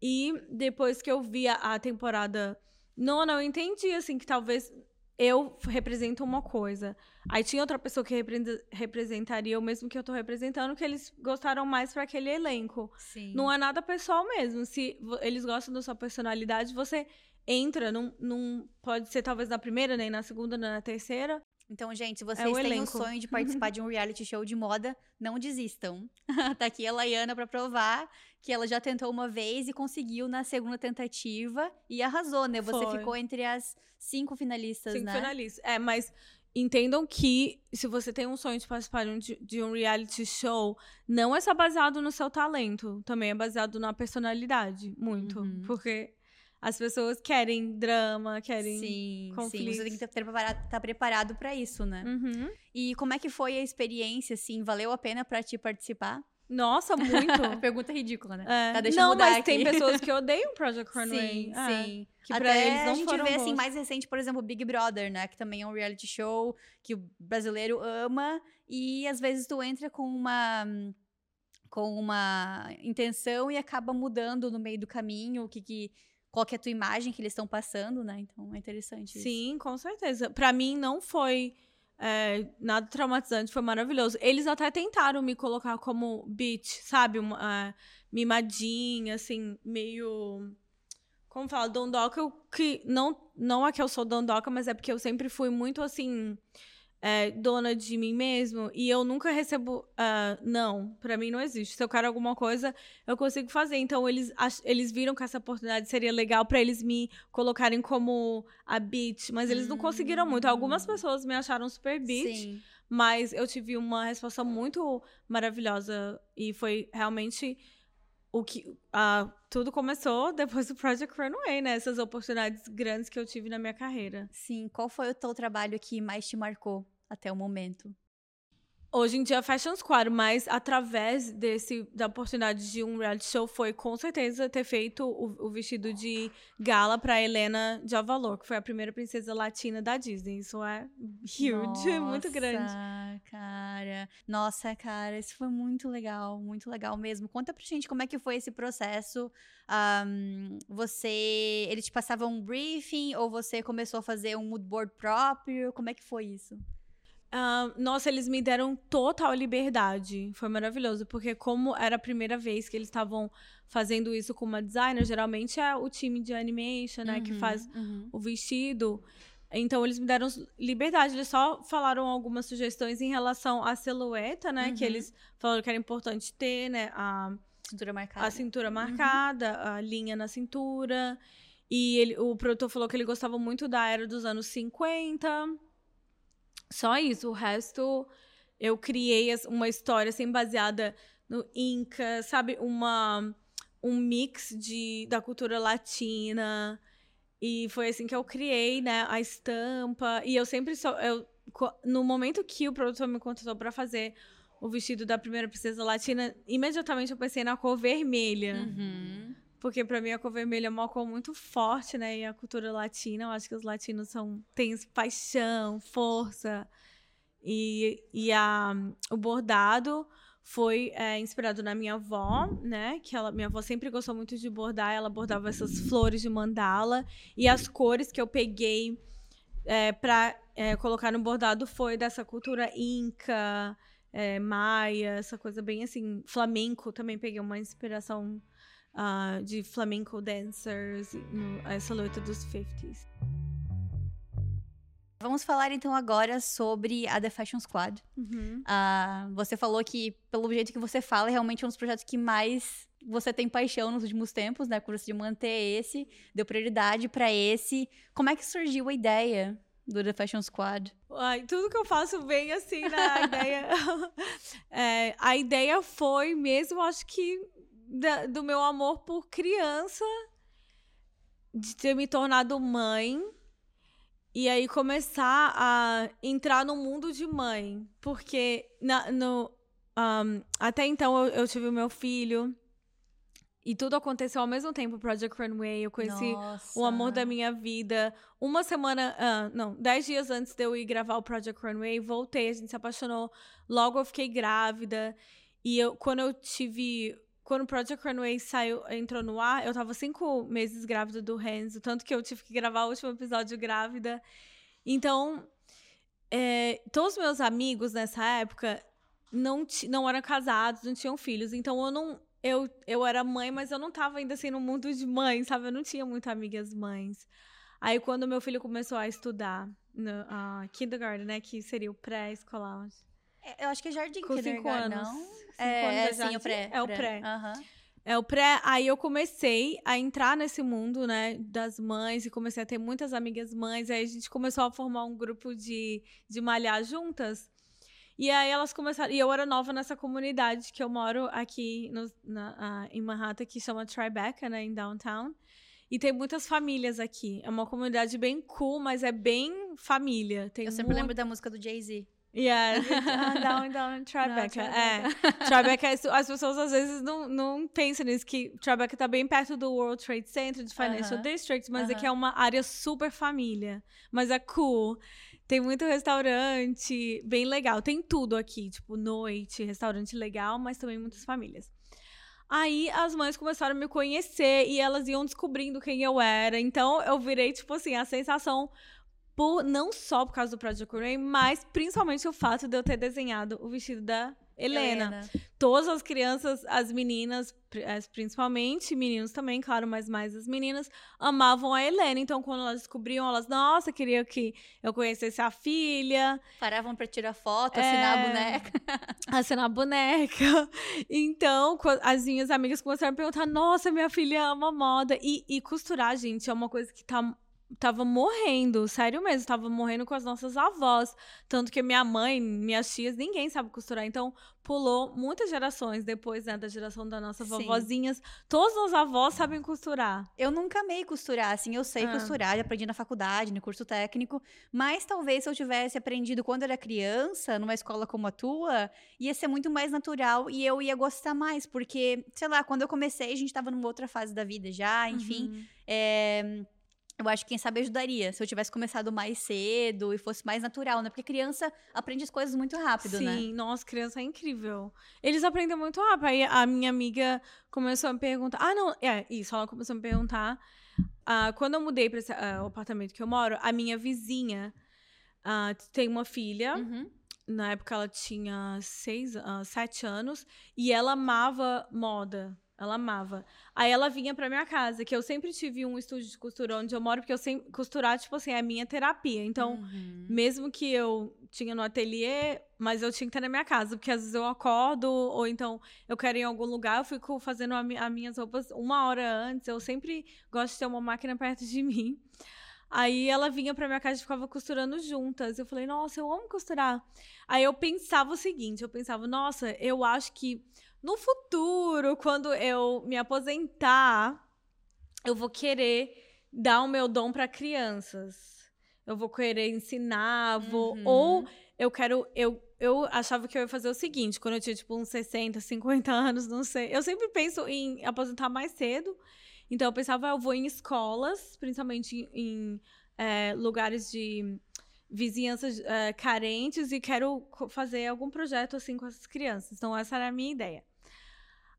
E depois que eu vi a, a temporada nona, eu entendi, assim, que talvez eu represento uma coisa. Aí tinha outra pessoa que repre- representaria o mesmo que eu tô representando, que eles gostaram mais para aquele elenco. Sim. Não é nada pessoal mesmo. Se eles gostam da sua personalidade, você entra, não, não pode ser talvez na primeira, nem na segunda, nem na terceira. Então, gente, se É vocês o têm o sonho de participar de um reality show de moda, não desistam. tá aqui a Laiana pra provar que ela já tentou uma vez e conseguiu na segunda tentativa e arrasou, né? Você Foi. ficou entre as cinco finalistas, Cinco né? finalistas. É, mas entendam que se você tem um sonho de participar de um, de um reality show, não é só baseado no seu talento, também é baseado na personalidade, muito. Uhum. Porque as pessoas querem drama, querem. Sim, sim. conflitos. Você tem que estar preparado, estar preparado para isso, né? Uhum. E como é que foi a experiência, assim? Valeu a pena pra ti participar? Nossa, muito. Pergunta ridícula, né? É. Tá, deixa eu não, mudar mas aqui. tem pessoas que odeiam Project Runway. Sim, É, sim. Que Até pra eles não a gente vê, assim, bons. mais recente, por exemplo, Big Brother, né? Que também é um reality show que o brasileiro ama. E às vezes tu entra com uma com uma intenção e acaba mudando no meio do caminho o que, que qual que é a tua imagem que eles estão passando, né? Então é interessante isso. Sim, com certeza. Pra mim não foi é, nada traumatizante, foi maravilhoso. Eles até tentaram me colocar como bitch, sabe? Uma, ah, mimadinha, assim, meio. Como fala? Dondoca, eu- que não, não é que eu sou dondoca, mas é porque eu sempre fui muito assim. É, dona de mim mesmo e eu nunca recebo uh, não, para mim não existe. Se eu quero alguma coisa, eu consigo fazer. Então eles eles viram que essa oportunidade seria legal para eles me colocarem como a beat, mas eles não conseguiram muito. Algumas hum. pessoas me acharam super beat. Sim. Mas eu tive uma resposta muito maravilhosa e foi realmente o que uh, tudo começou depois do Project Runway, né? Essas oportunidades grandes que eu tive na minha carreira. Sim, qual foi o teu trabalho que mais te marcou até o momento? Hoje em dia, Fashion Squad, mas através desse da oportunidade de um reality show foi com certeza ter feito o, o vestido de gala para Helena de Avalor, que foi a primeira princesa latina da Disney. Isso é huge, Nossa, muito grande. cara. Nossa, cara, isso foi muito legal, muito legal mesmo. Conta pra gente como é que foi esse processo. Um, você, eles te passavam um briefing ou você começou a fazer um mood board próprio? Como é que foi isso? Uh, nossa, eles me deram total liberdade. Foi maravilhoso, porque como era a primeira vez que eles estavam fazendo isso com uma designer, geralmente é o time de animation, né, uhum, que faz uhum. o vestido. Então eles me deram liberdade, eles só falaram algumas sugestões em relação à silhueta, né, uhum. que eles falaram que era importante ter, né, a cintura marcada, a cintura marcada, a linha na cintura. E ele, o produtor falou que ele gostava muito da era dos anos 50. Só isso. O resto, eu criei uma história assim, baseada no Inca, sabe? Uma, um mix de, da cultura latina. E foi assim que eu criei, né? A estampa. E eu sempre só. Eu, no momento que o produtor me contratou para fazer o vestido da primeira princesa latina, imediatamente eu pensei na cor vermelha. Uhum. Porque para mim a cor vermelha é uma cor muito forte, né? E a cultura latina, eu acho que os latinos são têm paixão, força. E, e a, o bordado foi é, inspirado na minha avó, né? Que ela, minha avó sempre gostou muito de bordar, ela bordava essas flores de mandala. E as cores que eu peguei é, para é, colocar no bordado foi dessa cultura inca, é, maia, essa coisa bem assim, flamenco. Também peguei uma inspiração uh, de flamenco dancers, no, a silhueta dos 50s. Vamos falar então agora sobre a The Fashion Squad. Uhum. Uh, você falou que, pelo jeito que você fala, é realmente um dos projetos que mais você tem paixão nos últimos tempos, né? Por de manter esse, deu prioridade para esse. Como é que surgiu a ideia do The Fashion Squad? Ai, tudo que eu faço vem assim na ideia. é, a ideia foi mesmo, acho que da, do meu amor por criança, de ter me tornado mãe. E aí começar a entrar no mundo de mãe. Porque na, no, um, até então eu, eu, tive o meu filho. E tudo aconteceu ao mesmo tempo, Project Runway. Eu conheci Nossa. o amor da minha vida. Uma semana, uh, não, dez dias antes de eu ir gravar o Project Runway, voltei, a gente se apaixonou. Logo eu fiquei grávida. E eu, quando eu tive quando o Project Runway saiu, entrou no ar, eu tava cinco meses grávida do Renzo, tanto que eu tive que gravar o último episódio grávida. Então, é, todos os meus amigos nessa época não, não eram casados, não tinham filhos. Então, eu não. Eu, eu era mãe, mas eu não tava ainda assim no mundo de mãe, sabe? Eu não tinha muitas amigas mães. Aí, quando meu filho começou a estudar no uh, kindergarten, né? Que seria o pré-escolar. É, eu acho que é jardim Com cinco anos. não? é, anos é, sim, o pré. É o pré. Uhum. É o pré. Aí eu comecei a entrar nesse mundo, né, das mães e comecei a ter muitas amigas mães. Aí a gente começou a formar um grupo de, de malhar juntas. E aí elas começaram. E eu era nova nessa comunidade que eu moro aqui no, na, em Manhattan, que chama Tribeca, né, em downtown. E tem muitas famílias aqui. É uma comunidade bem cool, mas é bem família. Tem eu sempre lembro da música do Jay-Z. Yes, uh, down, down, Tribeca. é, Tribeca, as pessoas às vezes não, não pensam nisso, que Tribeca tá bem perto do World Trade Center, de Financial uh -huh. District, mas uh -huh. aqui é uma área super família. Mas é cool. Tem muito restaurante, bem legal. Tem tudo aqui, tipo, noite, restaurante legal, mas também muitas famílias. Aí as mães começaram a me conhecer e elas iam descobrindo quem eu era. Então eu virei, tipo assim, a sensação por não só por causa do Project Rain, mas principalmente o fato de eu ter desenhado o vestido da Helena. Helena. Todas as crianças, as meninas, principalmente, meninos também, claro, mas mais as meninas, amavam a Helena. Então, quando elas descobriam, elas, nossa, queria que eu conhecesse a filha. Paravam pra tirar foto, assinar é, a boneca. Assinar a boneca. Então, as minhas amigas começaram a perguntar: nossa, minha filha ama moda. E, e costurar, gente, é uma coisa que tá tava morrendo, sério mesmo, tava morrendo com as nossas avós. Tanto que minha mãe, minhas tias, ninguém sabe costurar. Então, pulou muitas gerações depois, né, da geração das nossas Sim. vovozinhas. Todos os avós sabem costurar. Eu nunca amei costurar, assim, eu sei ah. costurar, aprendi na faculdade, no curso técnico, mas talvez se eu tivesse aprendido quando era criança, numa escola como a tua, ia ser muito mais natural e eu ia gostar mais, porque, sei lá, quando eu comecei, a gente tava numa outra fase da vida já, enfim. Uhum. É eu acho que quem sabe ajudaria se eu tivesse começado mais cedo e fosse mais natural, né? Porque criança aprende as coisas muito rápido, Sim, né? Sim, nossa, criança é incrível. Eles aprendem muito rápido. Aí a minha amiga começou a me perguntar. Ah, não, é isso. Ela começou a me perguntar. Uh, quando eu mudei para esse uh, apartamento que eu moro, a minha vizinha uh, tem uma filha. Uhum. Na época ela tinha seis, sete anos e ela amava moda. Ela amava. Aí ela vinha pra minha casa, que eu sempre tive um estúdio de costura onde eu moro, porque eu sempre costurar, tipo assim, é a minha terapia. Então, uhum. mesmo que eu tinha no ateliê, mas eu tinha que ter na minha casa, porque às vezes eu acordo, ou então eu quero ir em algum lugar, eu fico fazendo as minhas roupas uma hora antes. Eu sempre gosto de ter uma máquina perto de mim. Aí ela vinha pra minha casa e ficava costurando juntas. Eu falei, nossa, eu amo costurar. Aí eu pensava o seguinte: eu pensava, nossa, eu acho que no futuro, quando eu me aposentar, eu vou querer dar o meu dom para crianças. Eu vou querer ensinar, vou uhum. ou eu quero eu eu achava que eu ia fazer o seguinte, quando eu tinha tipo uns 60, 50 anos, não sei. Eu sempre penso em aposentar mais cedo. Então eu pensava, ah, eu vou em escolas, principalmente em, em é, lugares de vizinhanças é, carentes e quero fazer algum projeto assim com essas crianças. Então essa era a minha ideia.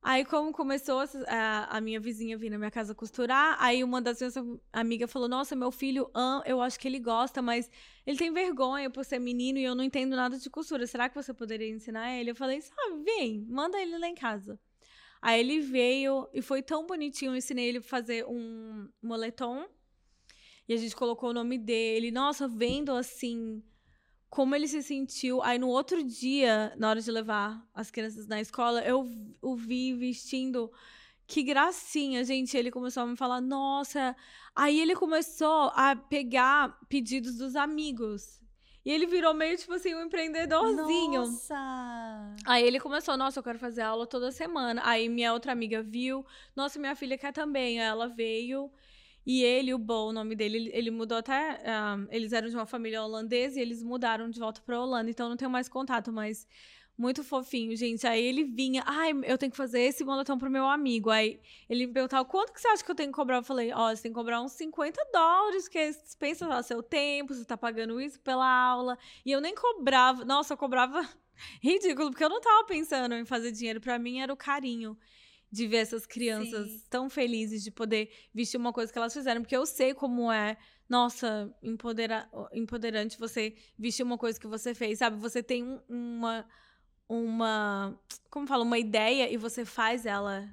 Aí, como começou a, a, minha vizinha vir na minha casa costurar, aí uma das minhas amigas falou: Nossa, meu filho, eu acho que ele gosta, mas ele tem vergonha por ser menino e eu não entendo nada de costura. Será que você poderia ensinar ele? Eu falei: Sabe, vem, manda ele lá em casa. Aí ele veio e foi tão bonitinho. Eu ensinei ele a fazer um moletom. E a gente colocou o nome dele. Nossa, vendo assim como ele se sentiu. Aí no outro dia, na hora de levar as crianças na escola, eu o vi vestindo. Que gracinha, gente. Ele começou a me falar, nossa. Aí ele começou a pegar pedidos dos amigos. E ele virou meio, tipo assim, um empreendedorzinho. Nossa! Aí ele começou, nossa, eu quero fazer aula toda semana. Aí minha outra amiga viu, nossa, minha filha quer também. Aí ela veio. E ele, o Bo, o nome dele, ele, ele mudou até. Um, eles eram de uma família holandesa e eles mudaram de volta pra Holanda, então não tenho mais contato, mas muito fofinho, gente. Aí ele vinha, ai, eu tenho que fazer esse moletom pro meu amigo. Aí ele me perguntava, quanto que você acha que eu tenho que cobrar? Eu falei, ó, oh, você tem que cobrar uns 50 dólares, que pensa no seu tempo, você tá pagando isso pela aula. E eu nem cobrava, nossa, eu cobrava ridículo, porque eu não tava pensando em fazer dinheiro. para mim era o carinho de ver essas crianças Sim. tão felizes de poder vestir uma coisa que elas fizeram, porque eu sei como é, nossa, empodera empoderante você vestir uma coisa que você fez, sabe? Você tem um, uma uma, como fala, uma ideia e você faz ela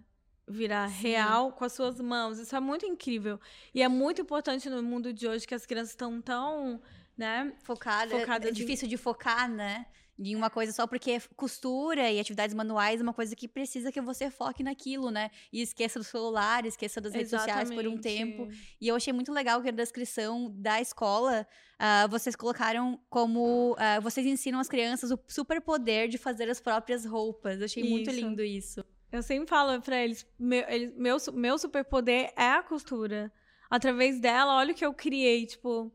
virar Sim. real com as suas mãos. Isso é muito incrível. E é muito importante no mundo de hoje que as crianças estão tão, né, focadas. Focada é, é difícil de focar, né? Em uma coisa só porque costura e atividades manuais é uma coisa que precisa que você foque naquilo, né? E esqueça do celular, esqueça das redes sociais por um tempo. E eu achei muito legal que na descrição da escola uh, vocês colocaram como uh, vocês ensinam as crianças o superpoder de fazer as próprias roupas. Eu achei isso. muito lindo isso. Eu sempre falo para eles, meu, eles, meu, meu superpoder é a costura. Através dela, olha o que eu criei, tipo,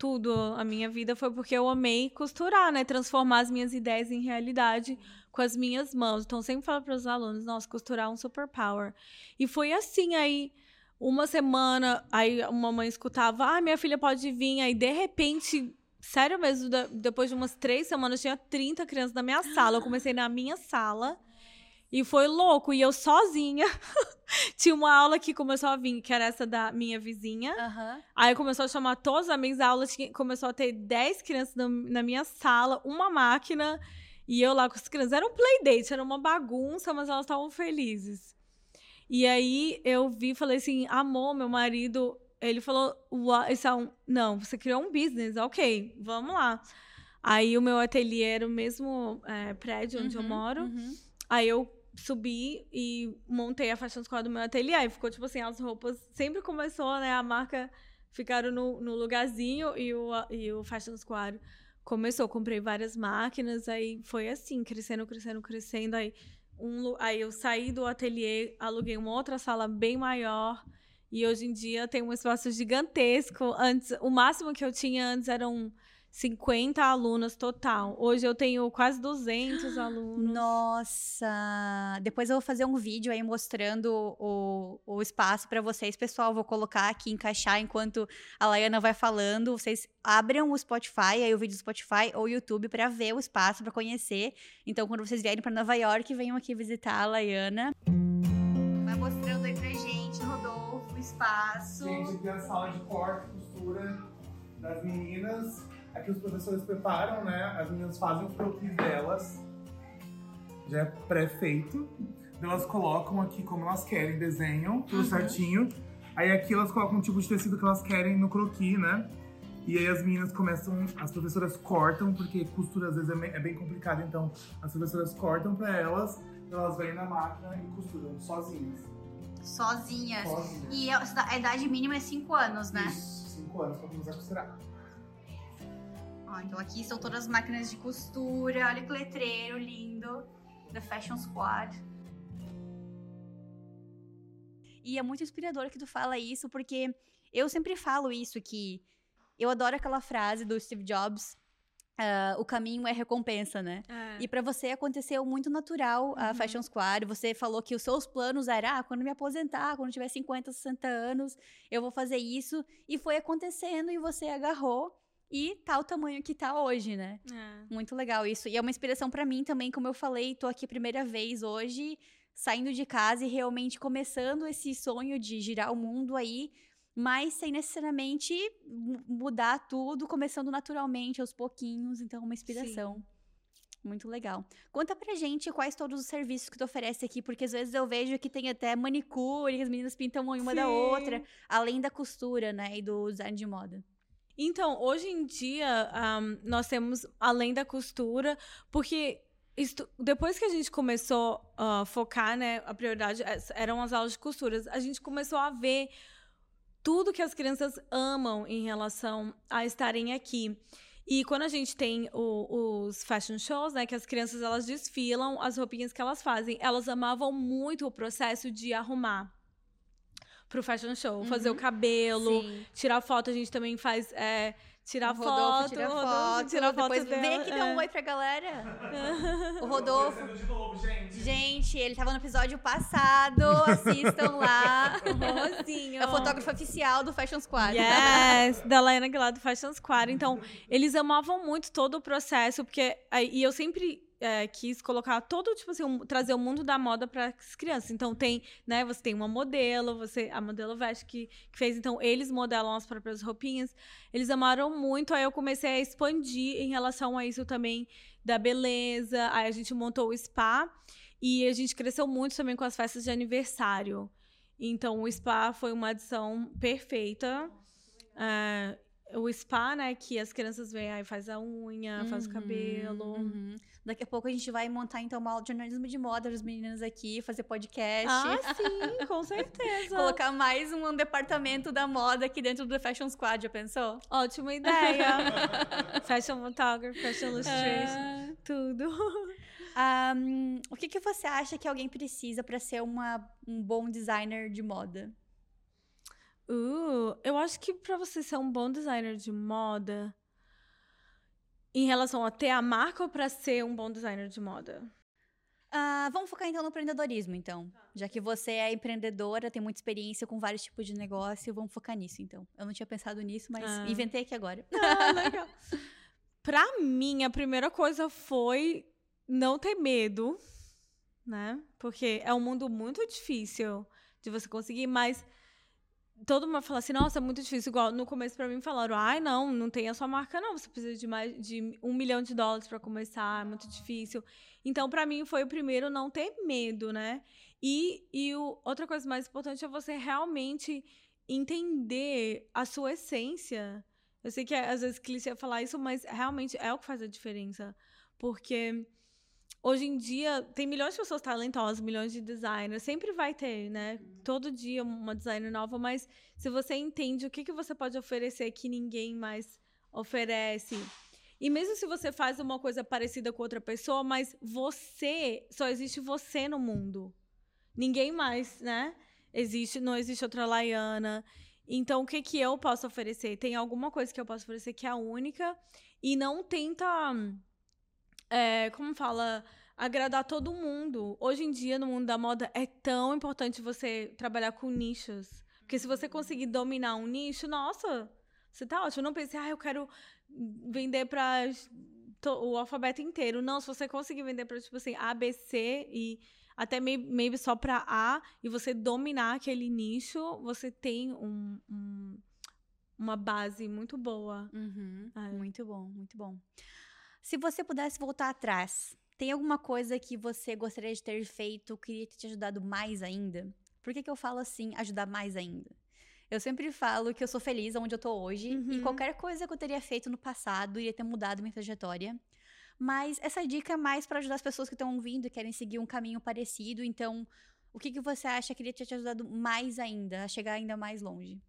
tudo a minha vida foi porque eu amei costurar, né? Transformar as minhas ideias em realidade com as minhas mãos. Então, sempre falo para os alunos, nossa, costurar é um superpower. E foi assim aí, uma semana, aí uma mãe escutava, ah, minha filha pode vir, aí de repente Sério mesmo, depois de umas três semanas, tinha 30 crianças na minha sala. Eu comecei na minha sala. E foi louco. E eu sozinha. tinha uma aula que começou a vir, que era essa da minha vizinha. Uhum. Aí começou a chamar todos os amigos. A aula tinha, começou a ter 10 crianças na, na minha sala, uma máquina. E eu lá com as crianças. Era um playdate, era uma bagunça, mas elas estavam felizes. E aí eu vi e falei assim: amor, meu marido. Ele falou: é um... não, você criou um business, ok, vamos lá. Aí o meu ateliê era o mesmo é, prédio onde uhum, eu moro. Uhum. Aí eu subi e montei a Fashion Squad do meu ateliê. Aí ficou tipo assim, as roupas sempre começou, né? A marca ficaram no, no lugarzinho e o, e o Fashion Squad começou. Comprei várias máquinas, aí foi assim, crescendo, crescendo, crescendo. Aí, um, aí eu saí do ateliê, aluguei uma outra sala bem maior. E hoje em dia tem um espaço gigantesco. Antes, o máximo que eu tinha antes eram 50 alunas total. Hoje eu tenho quase 200 alunos. Nossa! Depois eu vou fazer um vídeo aí mostrando o, o espaço para vocês, pessoal. Vou colocar aqui, encaixar enquanto a Laiana vai falando. Vocês abram o Spotify, aí o vídeo do Spotify ou YouTube para ver o espaço, para conhecer. Então, quando vocês vierem para Nova York, venham aqui visitar a Laiana. Vai mostrando aí pra gente, Rodolfo, o espaço. Gente, aqui é a sala de corte, costura das meninas Aqui os professores preparam, né? As meninas fazem o croquis delas, já é pré-feito. Elas colocam aqui como elas querem, desenham tudo uhum. certinho. Aí aqui elas colocam um tipo de tecido que elas querem no croquis, né? E aí as meninas começam, as professoras cortam, porque costura às vezes é bem complicado, então as professoras cortam pra elas, elas vêm na máquina e costuram sozinhas. Sozinhas. Sozinhas. E a idade mínima é 5 anos, né? Isso, 5 anos pra começar a costurar. Ó, então aqui são todas as máquinas de costura. Olha que letreiro lindo. The Fashion Squad. E é muito inspirador que tu fala isso, porque eu sempre falo isso, que eu adoro aquela frase do Steve Jobs, Uh, o caminho é recompensa, né? É. E para você aconteceu muito natural a uhum. Fashion Squad. Você falou que os seus planos eram, ah, quando me aposentar, quando tiver 50, 60 anos, eu vou fazer isso. E foi acontecendo e você agarrou e tá o tamanho que tá hoje, né? É. Muito legal isso. E é uma inspiração para mim também, como eu falei, tô aqui primeira vez hoje, saindo de casa e realmente começando esse sonho de girar o mundo aí, mas sem necessariamente mudar tudo, começando naturalmente aos pouquinhos, então uma inspiração. Sim. Muito legal. Conta pra gente quais todos os serviços que tu oferece aqui, porque às vezes eu vejo que tem até manicure, que as meninas pintam uma Sim. da outra, além da costura, né, e do design de moda. Então, hoje em dia, um, nós temos, além da costura, porque isto, depois que a gente começou a uh, focar, né, a prioridade é, eram as aulas de costuras, a gente começou a ver tudo que as crianças amam em relação a estarem aqui. E quando a gente tem o, os fashion shows, né, que as crianças elas desfilam as roupinhas que elas fazem, elas amavam muito o processo de arrumar pro fashion show. Uhum. Fazer o cabelo, Sim. tirar foto, a gente também faz. É, tirar o Rodolfo foto, tira Rodolfo, foto, tira foto depois dela. vem aqui dar um é. oi pra galera. o Rodolfo. Novo, gente. gente. ele tava no episódio passado, assistam lá. O Rosinho. É o fotógrafo oficial do Fashion Squad. Yes, da Laina Aguilar do Fashion Squad. Então, eles amavam muito todo o processo, porque e eu sempre é, quis colocar todo, tipo assim, um, trazer o mundo da moda para as crianças. Então tem, né, você tem uma modelo, você a modelo veste que, que fez, então eles modelam as próprias roupinhas. Eles amaram muito, aí eu comecei a expandir em relação a isso também da beleza. Aí a gente montou o spa e a gente cresceu muito também com as festas de aniversário. Então o spa foi uma adição perfeita. É, o spa, né, que as crianças vêm aí faz a unha, uhum, faz o uhum, cabelo. Uhum. Daqui a pouco a gente vai montar, então, uma aula de jornalismo de moda das meninas aqui, fazer podcast. Ah, sim, com certeza. Colocar mais um departamento da moda aqui dentro do Fashion Squad, já pensou? Ótima ideia. fashion photography, fashion illustration, é... tudo. Um, o que, que você acha que alguém precisa para ser uma, um bom designer de moda? Uh, eu acho que para você ser um bom designer de moda, em relação a ter a marca ou para ser um bom designer de moda? Uh, vamos focar então no empreendedorismo, então. Tá. Já que você é empreendedora, tem muita experiência com vários tipos de negócio, vamos focar nisso, então. Eu não tinha pensado nisso, mas ah. inventei aqui agora. Ah, legal. pra mim, a primeira coisa foi não ter medo, né? Porque é um mundo muito difícil de você conseguir, mas todo mundo fala assim, nossa, é muito difícil. Igual no começo pra mim falaram, ai, não, não tem a sua marca, não. Você precisa de mais de um milhão de dólares para começar, é muito difícil. Então, para mim, foi o primeiro não ter medo, né? E, e o, outra coisa mais importante é você realmente entender a sua essência. Eu sei que é, às vezes clichê falar isso, mas realmente é o que faz a diferença. Porque hoje em dia tem milhões de pessoas talentosas, milhões de designers, sempre vai ter, né? Todo dia uma designer nova, mas se você entende o que, que você pode oferecer que ninguém mais oferece. E mesmo se você faz uma coisa parecida com outra pessoa, mas você, só existe você no mundo. Ninguém mais, né? Existe, não existe outra Laiana. Então, o que que eu posso oferecer? Tem alguma coisa que eu posso oferecer que é a única e não tenta, é, como fala, agradar todo mundo. Hoje em dia, no mundo da moda, é tão importante você trabalhar com nichos. Porque se você conseguir dominar um nicho, nossa, você tá ótimo. Eu não pensei, ah, eu quero vender para o alfabeto inteiro. Não, se você conseguir vender para, tipo assim, A, B, C e até maybe, maybe só para A e você dominar aquele nicho, você tem um, um uma base muito boa. Uhum, é. Muito bom, muito bom. Se você pudesse voltar atrás, tem alguma coisa que você gostaria de ter feito, queria ter te ajudado mais ainda? Por que, que eu falo assim, ajudar mais ainda? Eu sempre falo que eu sou feliz onde eu tô hoje uhum. e qualquer coisa que eu teria feito no passado iria ter mudado minha trajetória. Mas essa dica é mais para ajudar as pessoas que estão ouvindo e querem seguir um caminho parecido. Então, o que, que você acha que ele te ajudado mais ainda, a chegar ainda mais longe?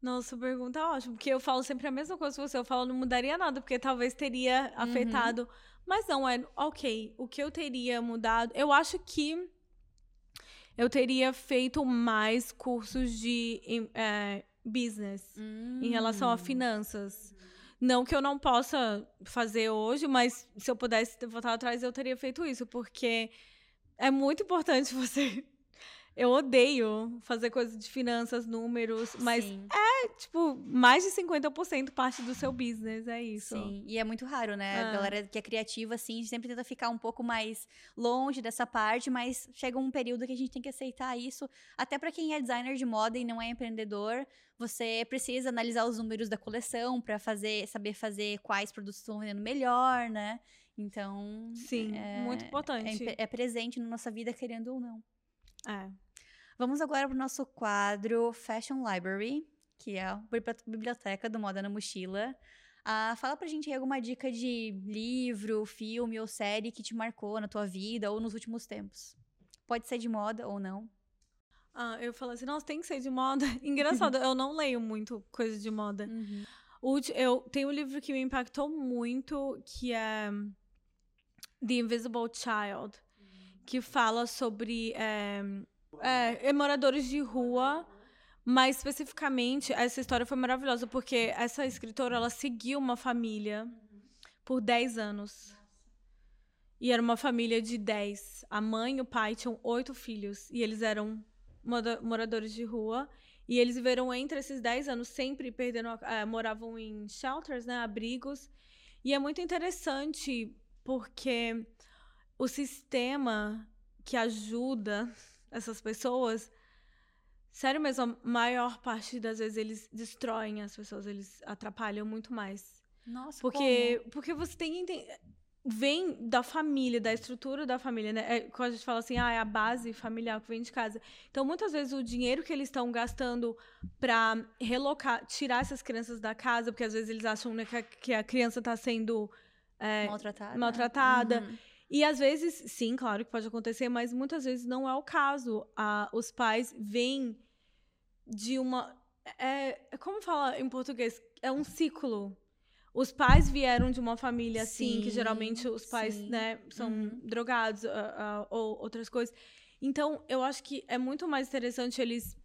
Nossa, pergunta ótima, porque eu falo sempre a mesma coisa que você. Eu falo, não mudaria nada, porque talvez teria uhum. afetado. Mas não, é ok. O que eu teria mudado? Eu acho que eu teria feito mais cursos de é, business uhum. em relação a hum. finanças. Não que eu não possa fazer hoje, mas se eu pudesse voltar atrás, eu teria feito isso, porque é muito importante você. Eu odeio fazer coisas de finanças, números, mas Sim. é, tipo, mais de 50% parte do seu business, é isso. Sim, e é muito raro, né? A ah. galera que é criativa, assim, sempre tenta ficar um pouco mais longe dessa parte, mas chega um período que a gente tem que aceitar isso. Até para quem é designer de moda e não é empreendedor, você precisa analisar os números da coleção para fazer, saber fazer quais produtos estão vendendo melhor, né? Então. Sim, é, muito importante. É, é, presente na nossa vida, querendo ou não. É. Vamos agora para o nosso quadro Fashion Library, que é a biblioteca do Moda na Mochila. Ah, fala pra gente aí alguma dica de livro, filme ou série que te marcou na tua vida ou nos últimos tempos. Pode ser de moda ou não. Ah, eu falo assim, nossa, tem que ser de moda. Engraçado, eu não leio muito coisa de moda. Uhum. Eu tenho um livro que me impactou muito, que é The Invisible Child, que fala sobre é, é, moradores de rua. Mas especificamente, essa história foi maravilhosa, porque essa escritora, ela seguiu uma família por 10 anos. E era uma família de 10. A mãe e o pai tinham oito filhos. E eles eram moradores de rua. E eles viveram entre esses 10 anos sempre perdendo. Uh, moravam em shelters, né? Abrigos. E é muito interessante porque o sistema que ajuda essas pessoas. Sério mesmo, a maior parte das vezes eles destroem as pessoas, eles atrapalham muito mais. Nossa, porque, como? porque você tem que entender vem da família, da estrutura da família, né? É, quando a gente fala assim, ah, é a base familiar que vem de casa. Então, muitas vezes o dinheiro que eles estão gastando para relocar, tirar essas crianças da casa, porque às vezes eles acham né, que, a, que, a, criança está sendo é, maltratada. maltratada. Uhum. E às vezes, sim, claro que pode acontecer, mas muitas vezes não é o caso. Ah, os pais vêm de uma. É, é como fala em português? É um ciclo os pais vieram de uma família assim, sim, que geralmente os pais, sim. né, são uhum. drogados uh, uh, ou outras coisas. Então, eu acho que é muito mais interessante eles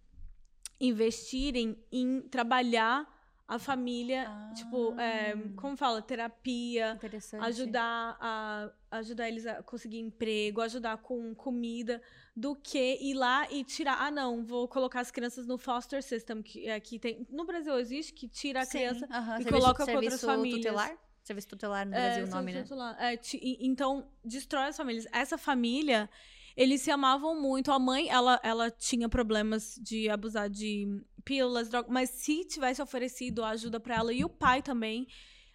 investirem em trabalhar a família, ah. tipo, é, como fala, terapia, ajudar a ajudar eles a conseguir emprego, ajudar com comida, do que ir lá e tirar, ah não, vou colocar as crianças no foster system que aqui tem, no Brasil existe que tira a Sim, criança uh -huh. e serviço, coloca com outras famílias. Tutelar? Serviço tutelar no Brasil, é, o nome, né? É, então destrói as famílias. Essa família eles se amavam muito. A mãe, ela, ela tinha problemas de abusar de pílulas, drogas, mas se tivesse oferecido ajuda para ela e o pai também,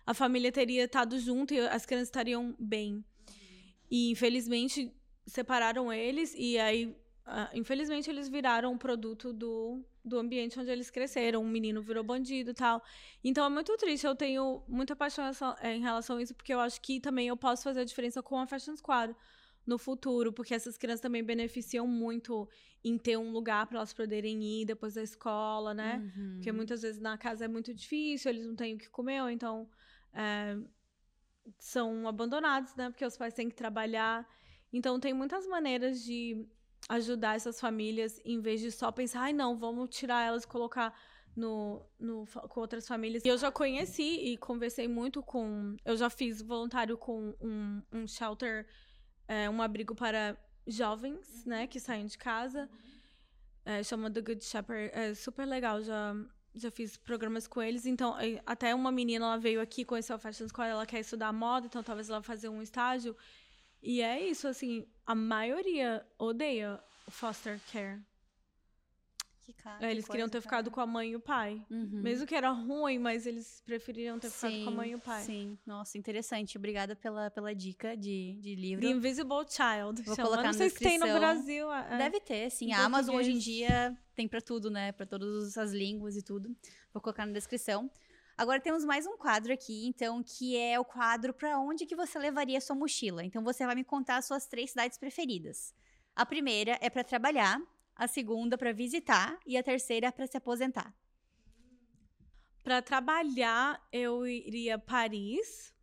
a família teria estado junto e as crianças estariam bem. E infelizmente separaram eles e aí uh, infelizmente eles viraram um produto do, do ambiente onde eles cresceram. Um menino virou bandido e tal. Então é muito triste. Eu tenho muita paixão em relação a isso, porque eu acho que também eu posso fazer a diferença com a Fashion Squad no futuro, porque essas crianças também beneficiam muito em ter um lugar para elas poderem ir depois da escola, né? Uhum. Porque muitas vezes na casa é muito difícil, eles não têm o que comer, ou então é, são abandonados, né? Porque os pais têm que trabalhar. Então tem muitas maneiras de ajudar essas famílias em vez de só pensar, ai não, vamos tirar elas e colocar no, no, com outras famílias. Eu já conheci e conversei muito com. Eu já fiz voluntário com um, um shelter, é, um abrigo para jovens, né, que saem de casa. É, chama The Good Shepherd. É super legal, já, já fiz programas com eles. Então, até uma menina ela veio aqui, conheceu a Fashion School, ela quer estudar moda, então talvez ela fazer um estágio. E é isso, assim, a maioria odeia o foster care. Cara, é, eles que queriam ter cara. ficado com a mãe e o pai. Uhum. Mesmo que era ruim, mas eles preferiram ter sim, ficado com a mãe e o pai. Sim, nossa, interessante. Obrigada pela, pela dica de, de livro. The Invisible Child. Vou chama. colocar Não sei se tem no Brasil. É. Deve ter, sim. A Amazon hoje em dia tem para tudo, né? Para todas as línguas e tudo. Vou colocar na descrição. Agora temos mais um quadro aqui, então, que é o quadro para onde que você levaria a sua mochila. Então você vai me contar as suas três cidades preferidas. A primeira é para trabalhar, a segunda para visitar e a terceira para se aposentar. Para trabalhar, eu iria Paris.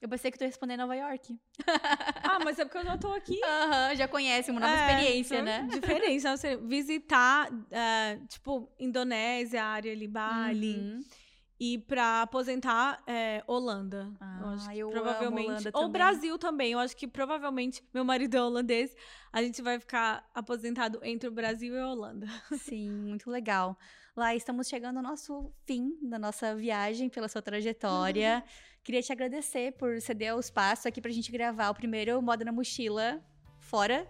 Eu pensei que tu ia responder Nova York. ah, mas é porque eu já tô aqui. Aham, uhum, já conhece uma nova é, experiência, né? Diferente. visitar, uh, tipo, Indonésia, área ali, Bali. Uhum. E para aposentar, é, Holanda. Ah, eu acho eu provavelmente. Ou também. Brasil também. Eu acho que provavelmente meu marido é holandês. A gente vai ficar aposentado entre o Brasil e a Holanda. Sim, muito legal. Lá estamos chegando ao nosso fim da nossa viagem, pela sua trajetória. Uhum. Queria te agradecer por ceder o espaço aqui pra gente gravar o primeiro Moda na Mochila fora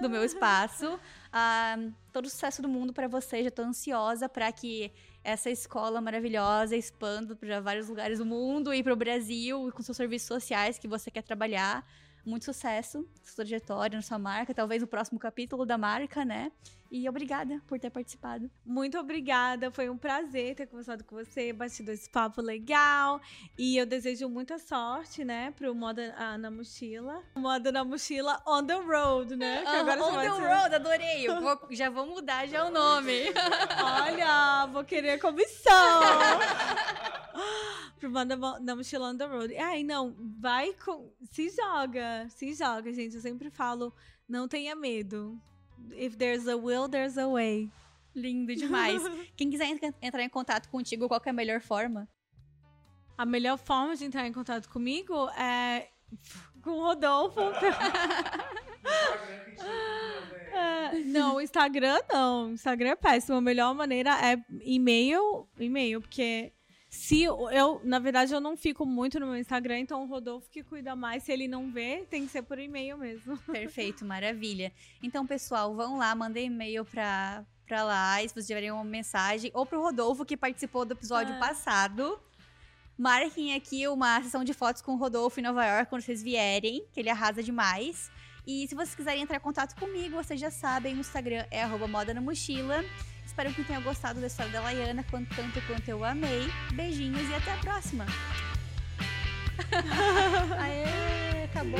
do meu espaço. Ah, todo o sucesso do mundo para você. Já tô ansiosa para que essa escola maravilhosa expanda para vários lugares do mundo e para o Brasil com seus serviços sociais que você quer trabalhar. Muito sucesso, sua trajetória, na sua marca, talvez o próximo capítulo da marca, né? E obrigada por ter participado. Muito obrigada, foi um prazer ter conversado com você, batido esse papo legal. E eu desejo muita sorte, né, pro Moda ah, na Mochila. Moda na Mochila on the road, né? Que agora on the ser... road, adorei. Vou, já vou mudar já o nome. Olha, vou querer comissão. pro Moda na Mochila on the road. Ai, não, vai com... Se joga, se joga, gente. Eu sempre falo, não tenha medo if there's a will, there's a way. Lindo demais. Quem quiser entrar em contato contigo, qual é a melhor forma? A melhor forma de entrar em contato comigo é com o Rodolfo. é, não, Instagram não. Instagram é péssimo. A melhor maneira é e-mail, e-mail, porque se eu, na verdade, eu não fico muito no meu Instagram, então o Rodolfo que cuida mais. Se ele não vê, tem que ser por e-mail mesmo. Perfeito, maravilha. Então, pessoal, vão lá, mandem e-mail pra, pra lá, se vocês tiverem uma mensagem, ou pro Rodolfo, que participou do episódio ah. passado. Marquem aqui uma sessão de fotos com o Rodolfo em Nova York quando vocês vierem, que ele arrasa demais. E se vocês quiserem entrar em contato comigo, vocês já sabem, o Instagram é moda na mochila. Espero que tenham gostado da história da Laiana, quanto, tanto quanto eu amei. Beijinhos e até a próxima. Aê, acabou.